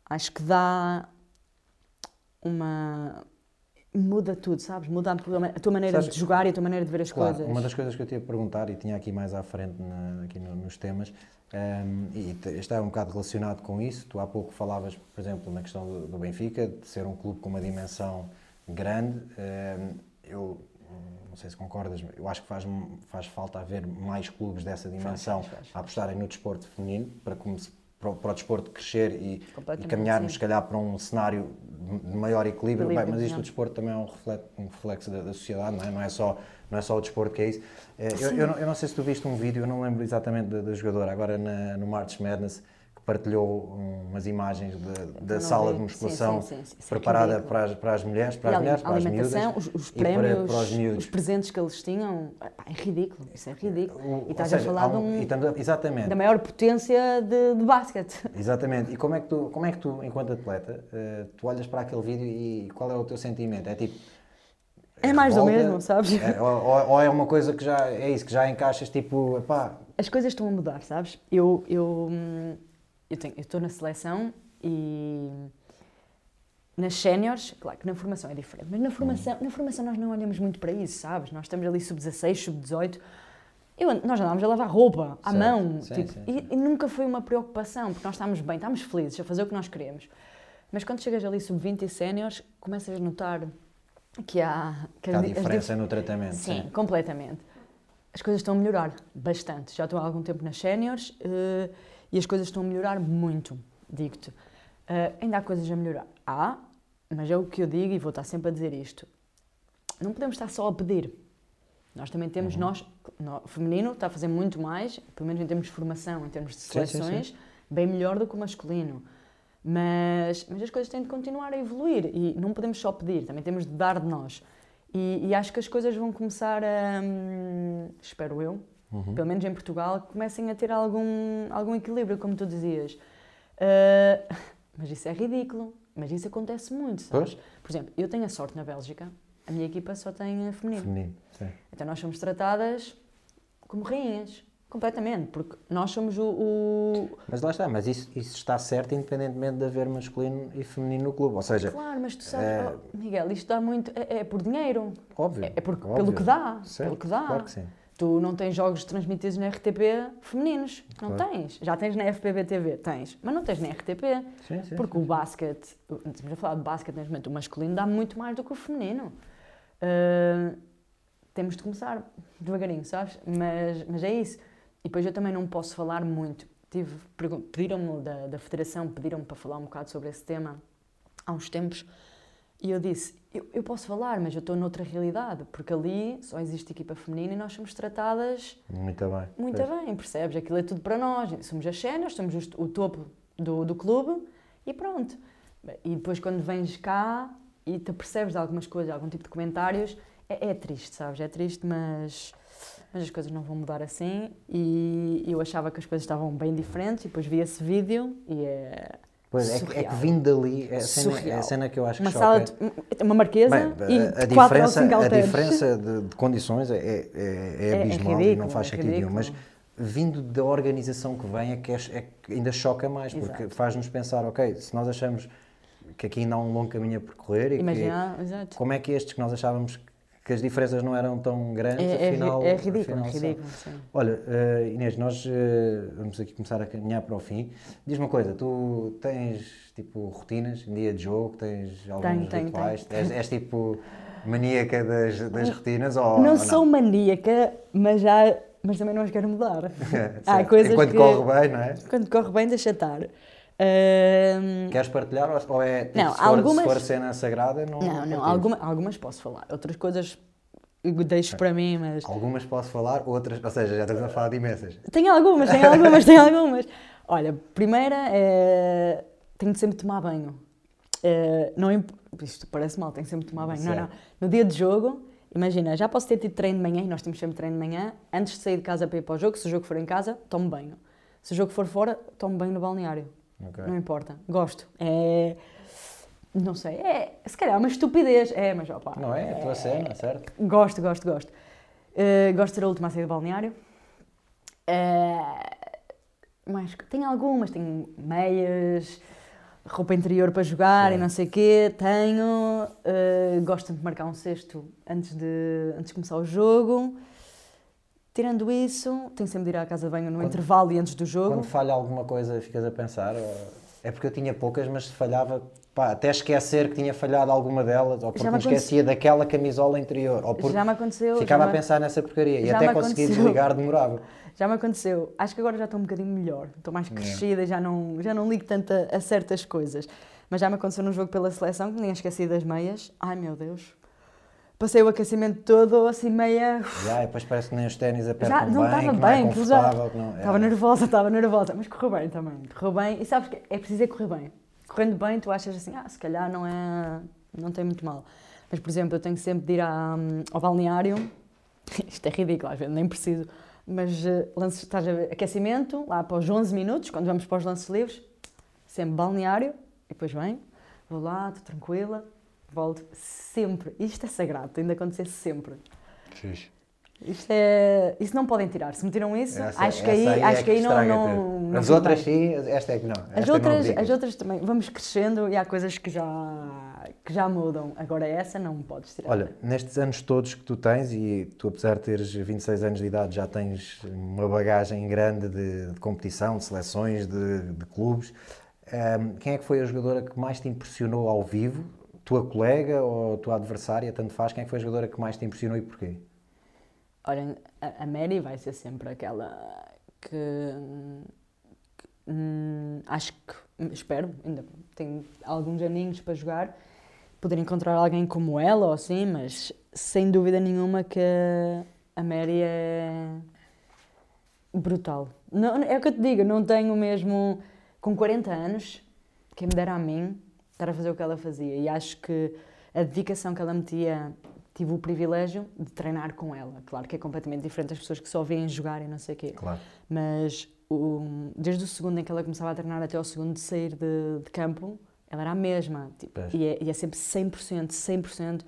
acho que dá uma. Muda tudo, sabes? Muda a tua, maneira Sabes- de jogar e a tua maneira de ver as Claro, coisas. uma das coisas que eu te ia perguntar, e tinha aqui mais à frente na- aqui no- nos temas, ehm, e está um bocado relacionado com isso, tu há pouco falavas, por exemplo, na questão do, do Benfica, de ser um clube com uma dimensão grande, ehm, eu não sei se concordas, eu acho que faz, faz falta haver mais clubes dessa dimensão faz, faz. a apostarem no desporto feminino, para, se- para, o- para o desporto crescer e, e caminharmos, sim. se calhar, para um cenário de maior equilíbrio, Bem, mas isto do desporto também é um reflexo, um reflexo da, da sociedade, não é? Não é, só, não é só o desporto que é isso. Eh, Eu, eu, não, eu não sei se tu viste um vídeo, eu não lembro exatamente da, da jogadora, agora na, no March Madness, partilhou um- umas imagens de- da sala vi. de musculação Sim, sim, sim, é preparada para as, para as mulheres, para E as mulheres, para as miúdas os, os e para, prémios, para os os presentes que eles tinham, é ridículo, isso é ridículo. O- e estás seja, a falar um- um- estamos exatamente. da maior potência de, de basquete. [laughs] Exatamente. E como é que tu, como é que tu enquanto atleta, eh, tu olhas para aquele vídeo e qual é o teu sentimento? É tipo. É mais do revolta? mesmo, sabes? É, ou, ou- é uma coisa que já é isso, que já encaixas tipo, epá, As coisas estão a mudar, sabes? Eu eu hum, eu estou na seleção e nas séniores, claro que na formação é diferente, mas na formação, na formação nós não olhamos muito para isso, sabes? Nós estamos ali sub-16, sub-18. Eu, nós andávamos a lavar roupa à Certo. mão Sim, tipo, sim, e, sim. e nunca foi uma preocupação, porque nós estávamos bem, estávamos felizes a fazer o que nós queremos. Mas quando chegas ali sub-20 e séniores, começas a notar que há, que há as di- as diferença no tratamento. Sim, completamente. As coisas estão a melhorar bastante. Já estou há algum tempo nas séniores eh, e as coisas estão a melhorar muito, digo-te. Eh, ainda há coisas a melhorar. Há, mas é o que eu digo e vou estar sempre a dizer isto. Não podemos estar só a pedir. Nós também Uhum. temos, nós, no- o feminino está a fazer muito mais, pelo menos em termos de formação, em termos de Sim, sim, sim. seleções, bem melhor do que o masculino. Mas, mas as coisas têm de continuar a evoluir e não podemos só pedir, também temos de dar de nós. E, e acho que as coisas vão começar a, hum, espero eu, Uhum. pelo menos em Portugal, comecem a ter algum, algum equilíbrio, como tu dizias. Ah, [laughs] mas isso é ridículo, mas isso acontece muito, sabes? Pois. Por exemplo, eu tenho a sorte na Bélgica, a minha equipa só tem feminino. Feminino, sim. Então nós somos tratadas como rainhas, completamente, porque nós somos o. o- Mas lá está, mas isso, isso está certo independentemente de haver masculino e feminino no clube. Ou seja, Claro, mas tu sabes, É- oh, Miguel, isto dá muito. É, é por dinheiro. óbvio. É, é por- óbvio. pelo que dá. Certo, Pelo que dá. Claro que sim. Tu não tens jogos transmitidos na RTP femininos. Não Claro. tens. Já tens na FPB TV, tens. Mas não tens na RTP. Sim, sim. Porque o basquete, estamos a falar de basquete neste momento, o masculino dá muito mais do que o feminino. Uh, temos de começar devagarinho, sabes? Mas, mas é isso. E depois eu também não posso falar muito. Tive, pediram-me da, da federação, pediram-me para falar um bocado sobre esse tema há uns tempos. E eu disse, eu, eu posso falar, mas eu estou noutra realidade, porque ali só existe equipa feminina e nós somos tratadas Muito bem. muito Pois. bem, percebes? Aquilo é tudo para nós. Somos as cenas, somos os- o topo do, do clube e pronto. E depois quando vens cá e te percebes de algumas coisas, algum tipo de comentários, é, é triste, sabes? É triste, mas, mas as coisas não vão mudar assim. E eu achava que as coisas estavam bem diferentes e depois vi esse vídeo e é. Pois, é, que, é que vindo dali, é a cena, é a cena que eu acho Uma que sala, choca. de, uma marquesa Bem, e a, diferença, a diferença de, de condições é, é, é, é É- abismal e ridículo, não faz sentido nenhum. Mas vindo da organização que vem é que, que ainda choca mais, porque faz-nos pensar, ok, se nós achamos que aqui ainda há um longo caminho a percorrer e que, Imagina, exato. como é que estes que nós achávamos que as diferenças não eram tão grandes, É, é, afinal, é ridículo, afinal é ridículo. Olha, eh, Inês, nós eh, vamos aqui começar a caminhar para o fim. Diz-me uma coisa, tu tens tipo rotinas em dia de jogo, tens alguns tenho, rituais, És, és, tipo maníaca das, das rotinas ou não ou sou maníaca, mas, já, mas também não as quero mudar. [laughs] Há coisas Enquanto que, corre bem, não é? Quando corre bem, deixa estar. Queres partilhar ou- ou é tipo, Não, se, for, algumas- se for cena sagrada, não não, não, alguma, algumas posso falar. Outras coisas deixo para mim, mas. Algumas posso falar, outras, ou seja, já estamos a falar de imensas. Tenho algumas, tenho [laughs] algumas, tenho algumas. Olha, primeira é. Tenho de sempre tomar banho. É, não imp- Isto parece mal, tenho de sempre tomar banho. Não, não. No dia de jogo, imagina, já posso ter tido treino de manhã, e nós temos sempre treino de manhã. Antes de sair de casa para ir para o jogo, se o jogo for em casa, tomo banho. Se o jogo for fora, tomo banho no balneário. Ok. Não importa. Gosto. É. Não sei. É. Se calhar é uma estupidez. É, mas opa. Não é? A tua cena, certo? Gosto, gosto, gosto. Uh, gosto de ser a última a sair do balneário. Uh, mas tenho algumas, tenho meias, roupa interior para jogar Sim. e não sei o quê. Tenho. uh, gosto de marcar um cesto antes de, antes de começar o jogo. Tirando isso, tenho sempre de ir à casa de banho no Quando- intervalo e antes do jogo. Quando falha alguma coisa, ficas a pensar. É porque eu tinha poucas, mas se falhava, pá, até esquecer que tinha falhado alguma delas, ou porque me esquecia daquela camisola interior, ou porque Já me aconteceu. ficava a pensar nessa porcaria e já até conseguir desligar demorava. [laughs] Já me aconteceu. Acho que agora já estou um bocadinho melhor. Estou mais crescida e já não, já não ligo tanto a, a certas coisas. Mas já me aconteceu num jogo pela seleção que me tinha esquecido das meias. Ai meu Deus. Passei o aquecimento todo assim meia. Já, e depois parece que nem os ténis apertam Já não bem, estava que não é bem, já- não- é. Estava nervosa, estava nervosa. Mas correu bem também. Correu bem. E sabes que é preciso é correr bem. Correndo bem, tu achas assim, ah, se calhar não é. não tem muito mal. Mas, por exemplo, eu tenho sempre de ir à- ao balneário. [laughs] Isto é ridículo, às vezes nem preciso. Mas eh, lance, estás a ver, aquecimento, lá para os 11 minutos, quando vamos para os lances livres, sempre balneário, e depois venho, vou lá, estou tranquila, volto sempre. Isto é sagrado, tem de acontecer sempre. Fixe. Isto é. Isso não podem tirar. Se me tiram isso, Essa- acho que essa aí, é acho que aí não. não, não As outras sim, esta é que não. Esta As não outras, abdicas. as outras também, vamos crescendo e há coisas que já, que já mudam. Agora essa não podes tirar. Olha, nestes anos todos que tu tens, e tu apesar de teres 26 anos de idade já tens uma bagagem grande de, de competição, de seleções, de, de clubes, ehm, quem é que foi a jogadora que mais te impressionou ao vivo? Tua colega ou tua adversária, tanto faz, quem é foi a jogadora que mais te impressionou e porquê? Olha, a, Mary vai ser sempre aquela que, que, hum, acho que, espero, ainda tenho alguns aninhos para jogar, poder encontrar alguém como ela ou assim, mas sem dúvida nenhuma que a Mary é brutal. Não, é o que eu te digo, não tenho mesmo, com 40 anos, quem me dera a mim estar a fazer o que ela fazia e acho que a dedicação que ela metia tive o privilégio de treinar com ela. Claro que é completamente diferente das pessoas que só veem jogar e não sei o quê. Claro. Mas o- desde o segundo em que ela começava a treinar até o segundo de sair de, de campo, ela era a mesma. Tipo, e, é, e é sempre 100%, 100%.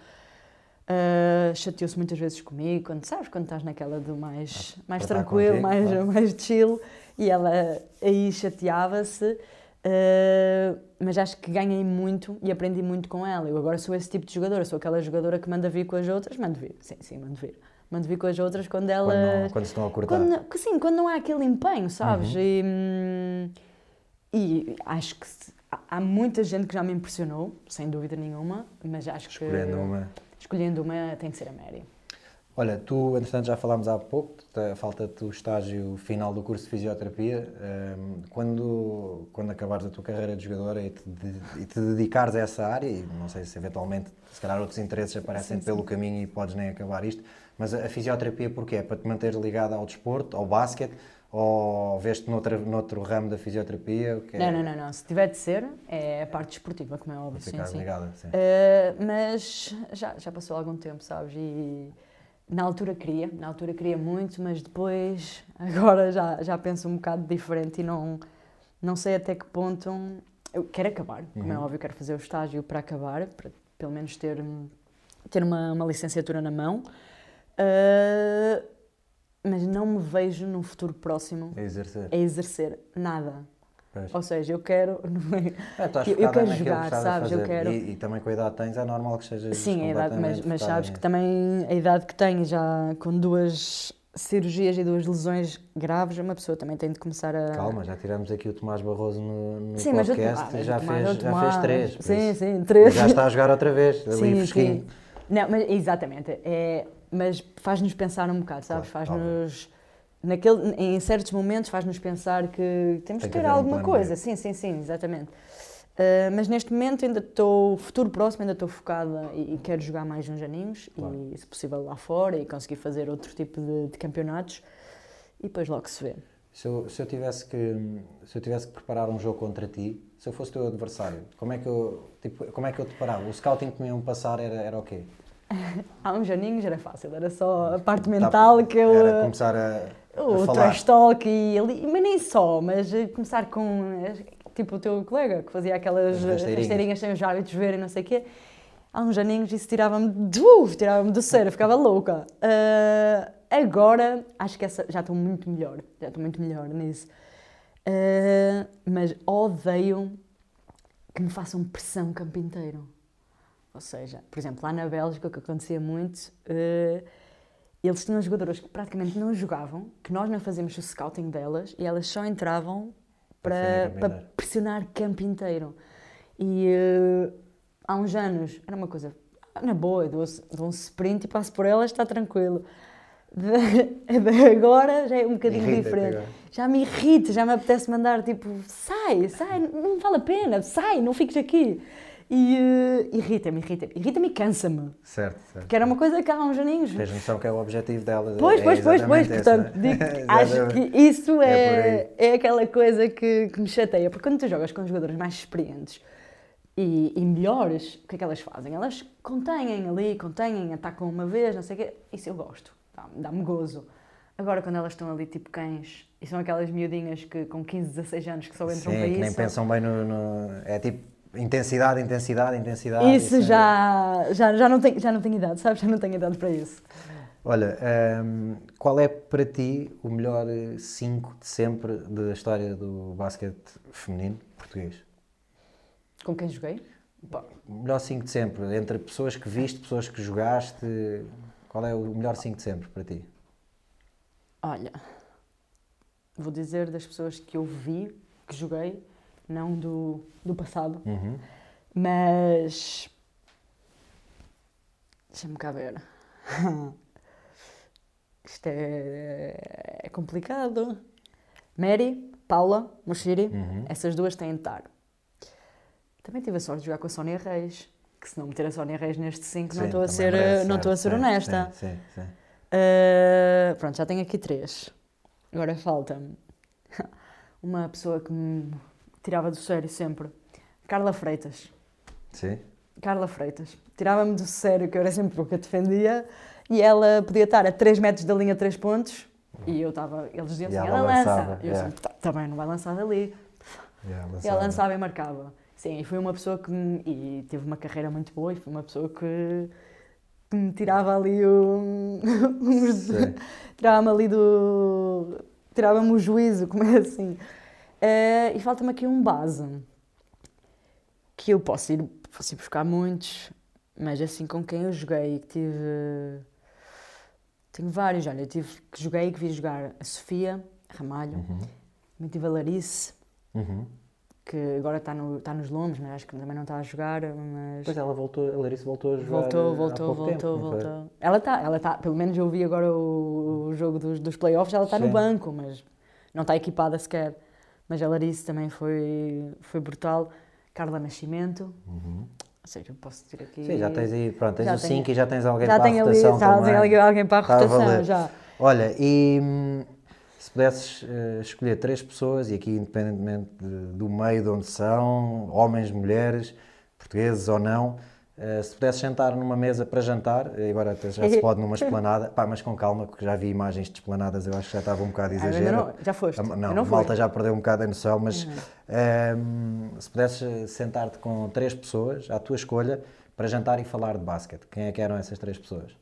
Uh, Chateou-se muitas vezes comigo, quando sabes, quando estás naquela do mais, mais para estar tranquilo, contigo, mais, claro. mais chill, e ela aí chateava-se. Uh, mas acho que ganhei muito e aprendi muito com ela. Eu agora sou esse tipo de jogadora, sou aquela jogadora que manda vir com as outras, mando vir, sim, sim, mando vir. mando vir com as outras quando Quando, não, quando se estão a cortar. Quando, sim, quando não há aquele empenho, sabes? Uhum. E, hum, e acho que há muita gente que já me impressionou, sem dúvida nenhuma, mas acho que Escolhendo uma. escolhendo uma tem que ser a Mary. Olha, tu, entretanto, já falámos há pouco, te- falta-te o estágio final do curso de fisioterapia. Ahm, quando, quando acabares a tua carreira de jogadora e te, e te dedicares a essa área, e não sei se eventualmente, se calhar outros interesses aparecem Sim, pelo sim. caminho e podes nem acabar isto, mas a, a fisioterapia porquê? É para te manter ligada ao desporto, ao basquete, ou veste noutra, noutro ramo da fisioterapia? O que é- Não, não, não, não. Se tiver de ser, é a parte desportiva, como é óbvio. Sim, sim. ligada, sim. Uh, mas já, já passou algum tempo, sabes? E na altura queria, na altura queria muito, mas depois, [laughs] agora já, já penso um bocado diferente e não, não sei até que ponto. Eu quero acabar, como é Uhum. óbvio, quero fazer o estágio para acabar, para pelo menos ter, ter uma, uma licenciatura na mão. Uh, mas não me vejo num futuro próximo É exercer. a exercer nada. Pois. Ou seja, eu quero. [laughs] É, estás eu- eu quero que jogar, sabes? Eu quero- E, e também com a idade que tens, é normal que sejas Sim, a idade, mas, mas sabes que também a idade que tenho, já com duas cirurgias e duas lesões graves, uma pessoa também tem de começar a. Calma, já tiramos aqui o Tomás Barroso no, no Sim, mas podcast Tomás- e mas já, Tomás fez, é já fez três. Sim, sim, três. Já está a jogar outra vez, [laughs] ali Sim, fresquinho. sim. Não, mas exatamente. É, mas faz-nos pensar um bocado, sabes? Claro, Faz-nos. Naquele, em certos momentos faz-nos pensar que temos Tem que ter um alguma plano coisa. Sim, sim, sim, exatamente. Uh, mas neste momento ainda estou, futuro próximo, ainda estou focada e, e quero jogar mais uns aninhos Claro. e, se possível, lá fora e conseguir fazer outro tipo de, de campeonatos e depois logo se vê. Se eu, se, eu tivesse que, se eu tivesse que preparar um jogo contra ti, se eu fosse teu adversário, como é que eu, tipo, como é que eu te parava? O scouting que me iam passar era, era o quê? [laughs] Há uns aninhos era fácil, era só a parte mental Tá, que eu. Era começar a O trash talk e ali, mas nem só, mas eh, começar com eh, tipo o teu colega que fazia aquelas As eh, rasteirinhas. sem os árbitros verem, não sei o quê. Há uns aninhos isso tirava-me tirava-me do sério, ficava louca. Ah, agora acho que essa, já estou muito melhor, já estou muito melhor nisso. Ah, mas odeio que me façam pressão o campo inteiro. Ou seja, por exemplo, lá na Bélgica, o que acontecia muito, eh, eles tinham jogadoras que praticamente não jogavam, que nós não fazíamos o scouting delas e elas só entravam para, Para pressionar campo inteiro. E eh, há uns anos era uma coisa, "Ah, na boa, dou, dou um sprint e passo por elas, está tranquilo. De, [laughs] de agora já é um bocadinho diferente. agora. Já me irrita, já me apetece mandar tipo, sai, sai, não vale a pena, sai, não fiques aqui. E eh, irrita-me, irrita-me, irrita-me e cansa-me. Certo, certo. Porque era uma coisa que há uns aninhos. Tens noção que é o objetivo delas. Pois, é pois, pois, pois. esse, Portanto, é? digo que [laughs] acho que isso É é, é, aquela coisa que, que me chateia. Porque quando tu jogas com jogadores mais experientes e, e melhores, o que é que elas fazem? Elas contêm ali, contêm, atacam uma vez, não sei o quê. Isso eu gosto, dá-me dá gozo. Agora, quando elas estão ali tipo cães, e são aquelas miudinhas que com 15, 16 anos que só entram Sim, para que nem isso. pensam bem no, no- É tipo intensidade, intensidade, intensidade. Isso é- já, já, já, não tenho, já não tenho idade, sabes? Já não tenho idade para isso. Olha, hum, qual é para ti o melhor 5 de sempre da história do basquete feminino português? Com quem joguei? O melhor 5 de sempre, entre pessoas que viste, pessoas que jogaste, qual é o melhor 5 de sempre para ti? Olha, vou dizer das pessoas que eu vi, que joguei, não do, do passado, Uhum. mas. Deixa-me cá ver. [laughs] Isto é, é complicado. Mary, Paula, Moshiri, Uhum. essas duas têm de estar. Também tive a sorte de jogar com a Sónia Reis, que se não meter a Sónia Reis neste 5 não Sim, estou a ser, merece, não estou a ser certo, honesta. Sim, sim, sim. Uh, pronto, já tenho aqui três. Agora falta-me [laughs] uma pessoa que me tirava do sério sempre. Carla Freitas. Sim? Carla Freitas. Tirava-me do sério, que eu era sempre o que a defendia, e ela podia estar a 3 metros da linha 3 pontos, e eu estava, eles diziam assim, ela lança. E eu yeah. sempre, "Tá- tá bem, não vai lançar dali. E ela lançava e marcava. Sim, e foi uma pessoa que me, e teve uma carreira muito boa e foi uma pessoa que, que me tirava ali [laughs] Sim. tirava-me ali do tirava-me o juízo, como é assim. Eh, e falta-me aqui um base que eu posso ir, posso ir buscar muitos, mas assim com quem eu joguei que tive Tenho vários, olha, eu tive que joguei que vi jogar a Sofia Ramalho, Uhum. também tive a Larice, Uhum. que agora está no, tá nos Lombos, mas acho que também não está a jogar, mas Depois ela voltou, a Larissa voltou a jogar. voltou, há voltou, voltou, tempo, voltou. Ela está, ela está, pelo menos eu vi agora o, o jogo dos, dos playoffs, ela está no banco, mas não está equipada sequer. Mas a Larice também foi, foi brutal. Carla Nascimento, Uhum. ou seja, eu posso dizer aqui. Sim, já tens aí, pronto, tens Já o tenho- 5 e já tens alguém já para a tenho ali, rotação já também. tenho ali alguém para a Está a rotação, valer. já. Olha, e hum, se pudesses eh, escolher três pessoas, e aqui independentemente de- do meio de onde são, homens, mulheres, portugueses ou não, eh, se pudesses sentar numa mesa para jantar, agora até já se pode numa [laughs] esplanada, pá, mas com calma, porque já vi imagens de esplanadas, eu acho que já estava um bocado Ah, exagero. não- já foste? Não, não a malta já perdeu um bocado a noção, mas hum, se pudesses sentar-te com três pessoas, à tua escolha, para jantar e falar de basquete, quem é que eram essas três pessoas?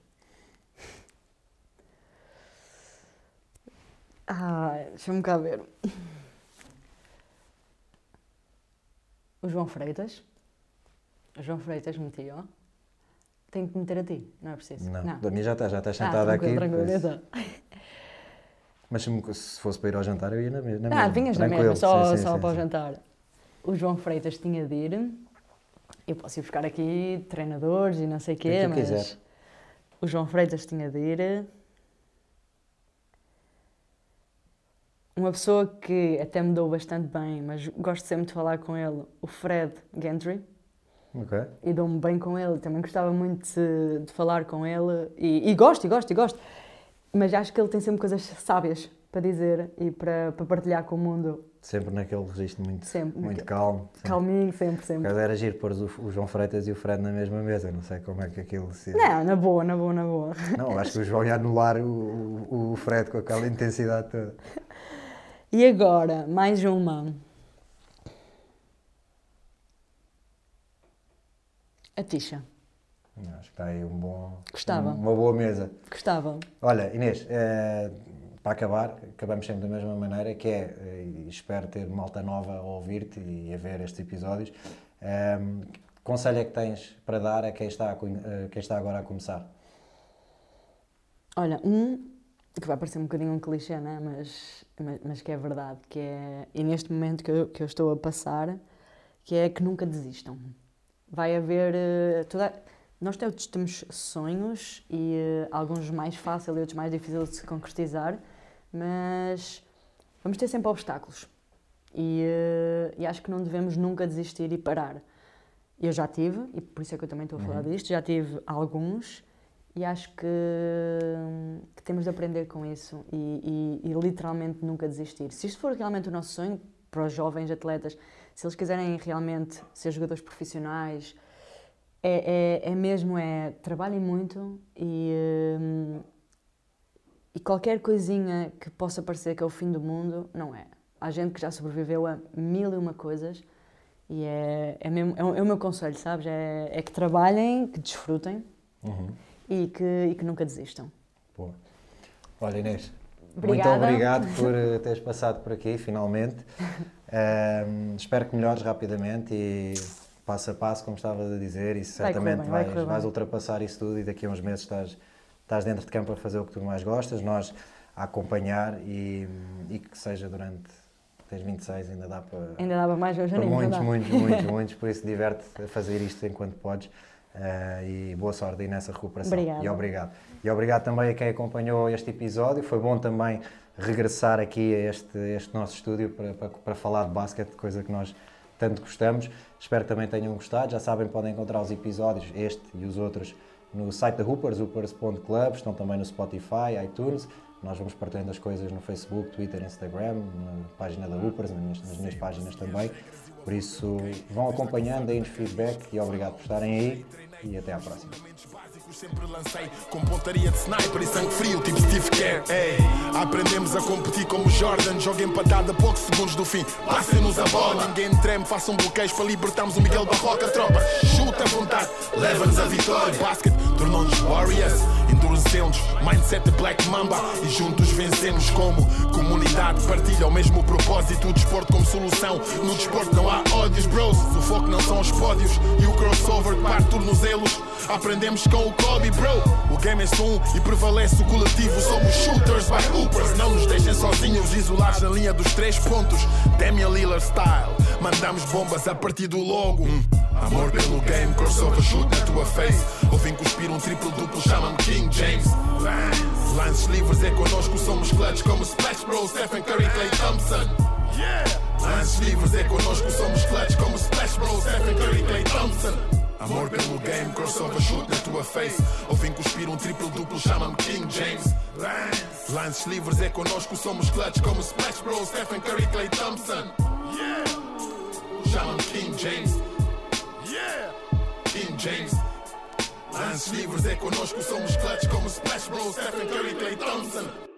Ah, deixa-me cá ver. O João Freitas. O João Freitas meti, ó. Tenho que meter a ti, não é preciso. Não, da minha já estás, já estás Ah, sentada aqui. tranquilo, isso- tranquilo, então. Mas se, fosse para ir ao jantar, eu ia na, Ah, mesma. vinhas na mesma, só, Sim, sim, só sim, para o jantar. O João Freitas tinha de ir. Eu posso ir buscar aqui treinadores e não sei o quê, tu mas. quiser. O João Freitas tinha de ir. Uma pessoa que até me dou bastante bem, mas gosto sempre de falar com ele, o Fred Gentry. Ok. e dou-me bem com ele. Também gostava muito de, de falar com ele e, e gosto, e gosto, e gosto. Mas acho que ele tem sempre coisas sábias para dizer e para, para partilhar com o mundo. Sempre naquele registro muito, Sempre, muito naquele- calmo. sim. Calminho, sempre, sempre. acaso era giro pôr o, o João Freitas e o Fred na mesma mesa. Não sei como é que aquilo se. Não, na boa, na boa, na boa. Não, acho que o João ia anular o, o, o Fred com aquela intensidade toda. [laughs] E agora, mais uma. A. Acho que está aí um bom, Gostava. uma boa mesa. Gostava. Olha, Inês, eh, para acabar, acabamos sempre da mesma maneira, que é, e espero ter malta nova a ouvir-te e a ver estes episódios. Ehm, que conselho é que tens para dar a quem está, a eh, quem está agora a começar? Olha, um que vai parecer um bocadinho um clichê, né? mas, mas, mas que é verdade, que é, e neste momento que eu, que eu estou a passar, que é que nunca desistam. Vai haver. eh, toda, nós todos temos sonhos e eh, alguns mais fáceis e outros mais difíceis de se concretizar, mas vamos ter sempre obstáculos. E, eh, e acho que não devemos nunca desistir e parar. Eu já tive, e por isso é que eu também estou a falar disto, já tive alguns, e acho que, que temos de aprender com isso e, e- e literalmente nunca desistir. Se isto for realmente o nosso sonho, para os jovens atletas, se eles quiserem realmente ser jogadores profissionais, é, é, é mesmo, é trabalhem muito e, hum, e qualquer coisinha que possa parecer que é o fim do mundo, não é. Há gente que já sobreviveu a mil e uma coisas e é, é, mesmo, é, o, é meu conselho, sabes? É, é que trabalhem, que desfrutem e, que, e que nunca desistam. Boa. Olha, Inês, Obrigada. muito obrigado por eh, [laughs] teres passado por aqui, finalmente. Ehm, espero que melhores rapidamente e passo a passo, como estavas a dizer, e Vai certamente bem, vai vais, vais ultrapassar isso tudo e daqui a uns meses estás, estás dentro de campo a fazer o que tu mais gostas, nós a acompanhar e, e que seja durante. Tens 26, ainda dá para. Ainda dava mais hoje, Para nem muitos, muitos, [laughs] muitos, muitos, por isso diverte-te a fazer isto enquanto podes eh, e boa sorte aí nessa recuperação. Obrigada. E obrigado. E obrigado também a quem acompanhou este episódio, foi bom também regressar aqui a este, este nosso estúdio para, para, para falar de basquete, coisa que nós tanto gostamos. Espero que também tenham gostado, já sabem, podem encontrar os episódios, este e os outros, no site da Hoopers, hoopers.club, estão também no Spotify, iTunes, nós vamos partilhando as coisas no Facebook, Twitter, Instagram, na página da Hoopers, nas minhas, nas minhas páginas também. Por isso, vão acompanhando, deem-nos feedback e obrigado por estarem aí e até à próxima. Básicos sempre lancei com pontaria de sniper e sangue frio, tipo Steve Kerr. Aprendemos a competir como Jordan, joga empatada a poucos segundos do fim. Passem-nos a bola, ninguém treme, façam bloqueios para libertarmos o Miguel Barroca. Tropa, chuta à vontade, leva-nos a vitória. Basket tornou-nos Warriors, vencemos. Mindset Black Mamba e juntos vencemos como comunidade. Partilha o mesmo propósito. O desporto como solução. No desporto não há ódios, bros. O foco não são os pódios e o crossover parte tornozelos. Aprendemos com o Kobe, bro. O game é um e prevalece o coletivo. Somos shooters by hoopers. Não nos deixem sozinhos, isolados na linha dos três pontos. Damian Lillard style. Mandamos bombas a partir do logo. Hum. Amor pelo game, crossover shoot na tua face. Ouvem cuspir um triplo duplo, chama-me King James. Lances livres é connosco, somos clutch como Splash Bros, Stephen Curry, Clay Thompson. Lances livres é connosco, somos clutch como Splash Bros, Stephen Curry, Clay Thompson. Amor pelo game, crossover shoot na tua face. Ouvem cuspir um triplo duplo, chama-me King James. Lances livres é connosco, somos clutch como Splash Bros, Stephen Curry, Clay Thompson. Chama-me King James. Lances livres é connosco, somos clutch como Splash Bros, Stephen Curry, Clay Thompson.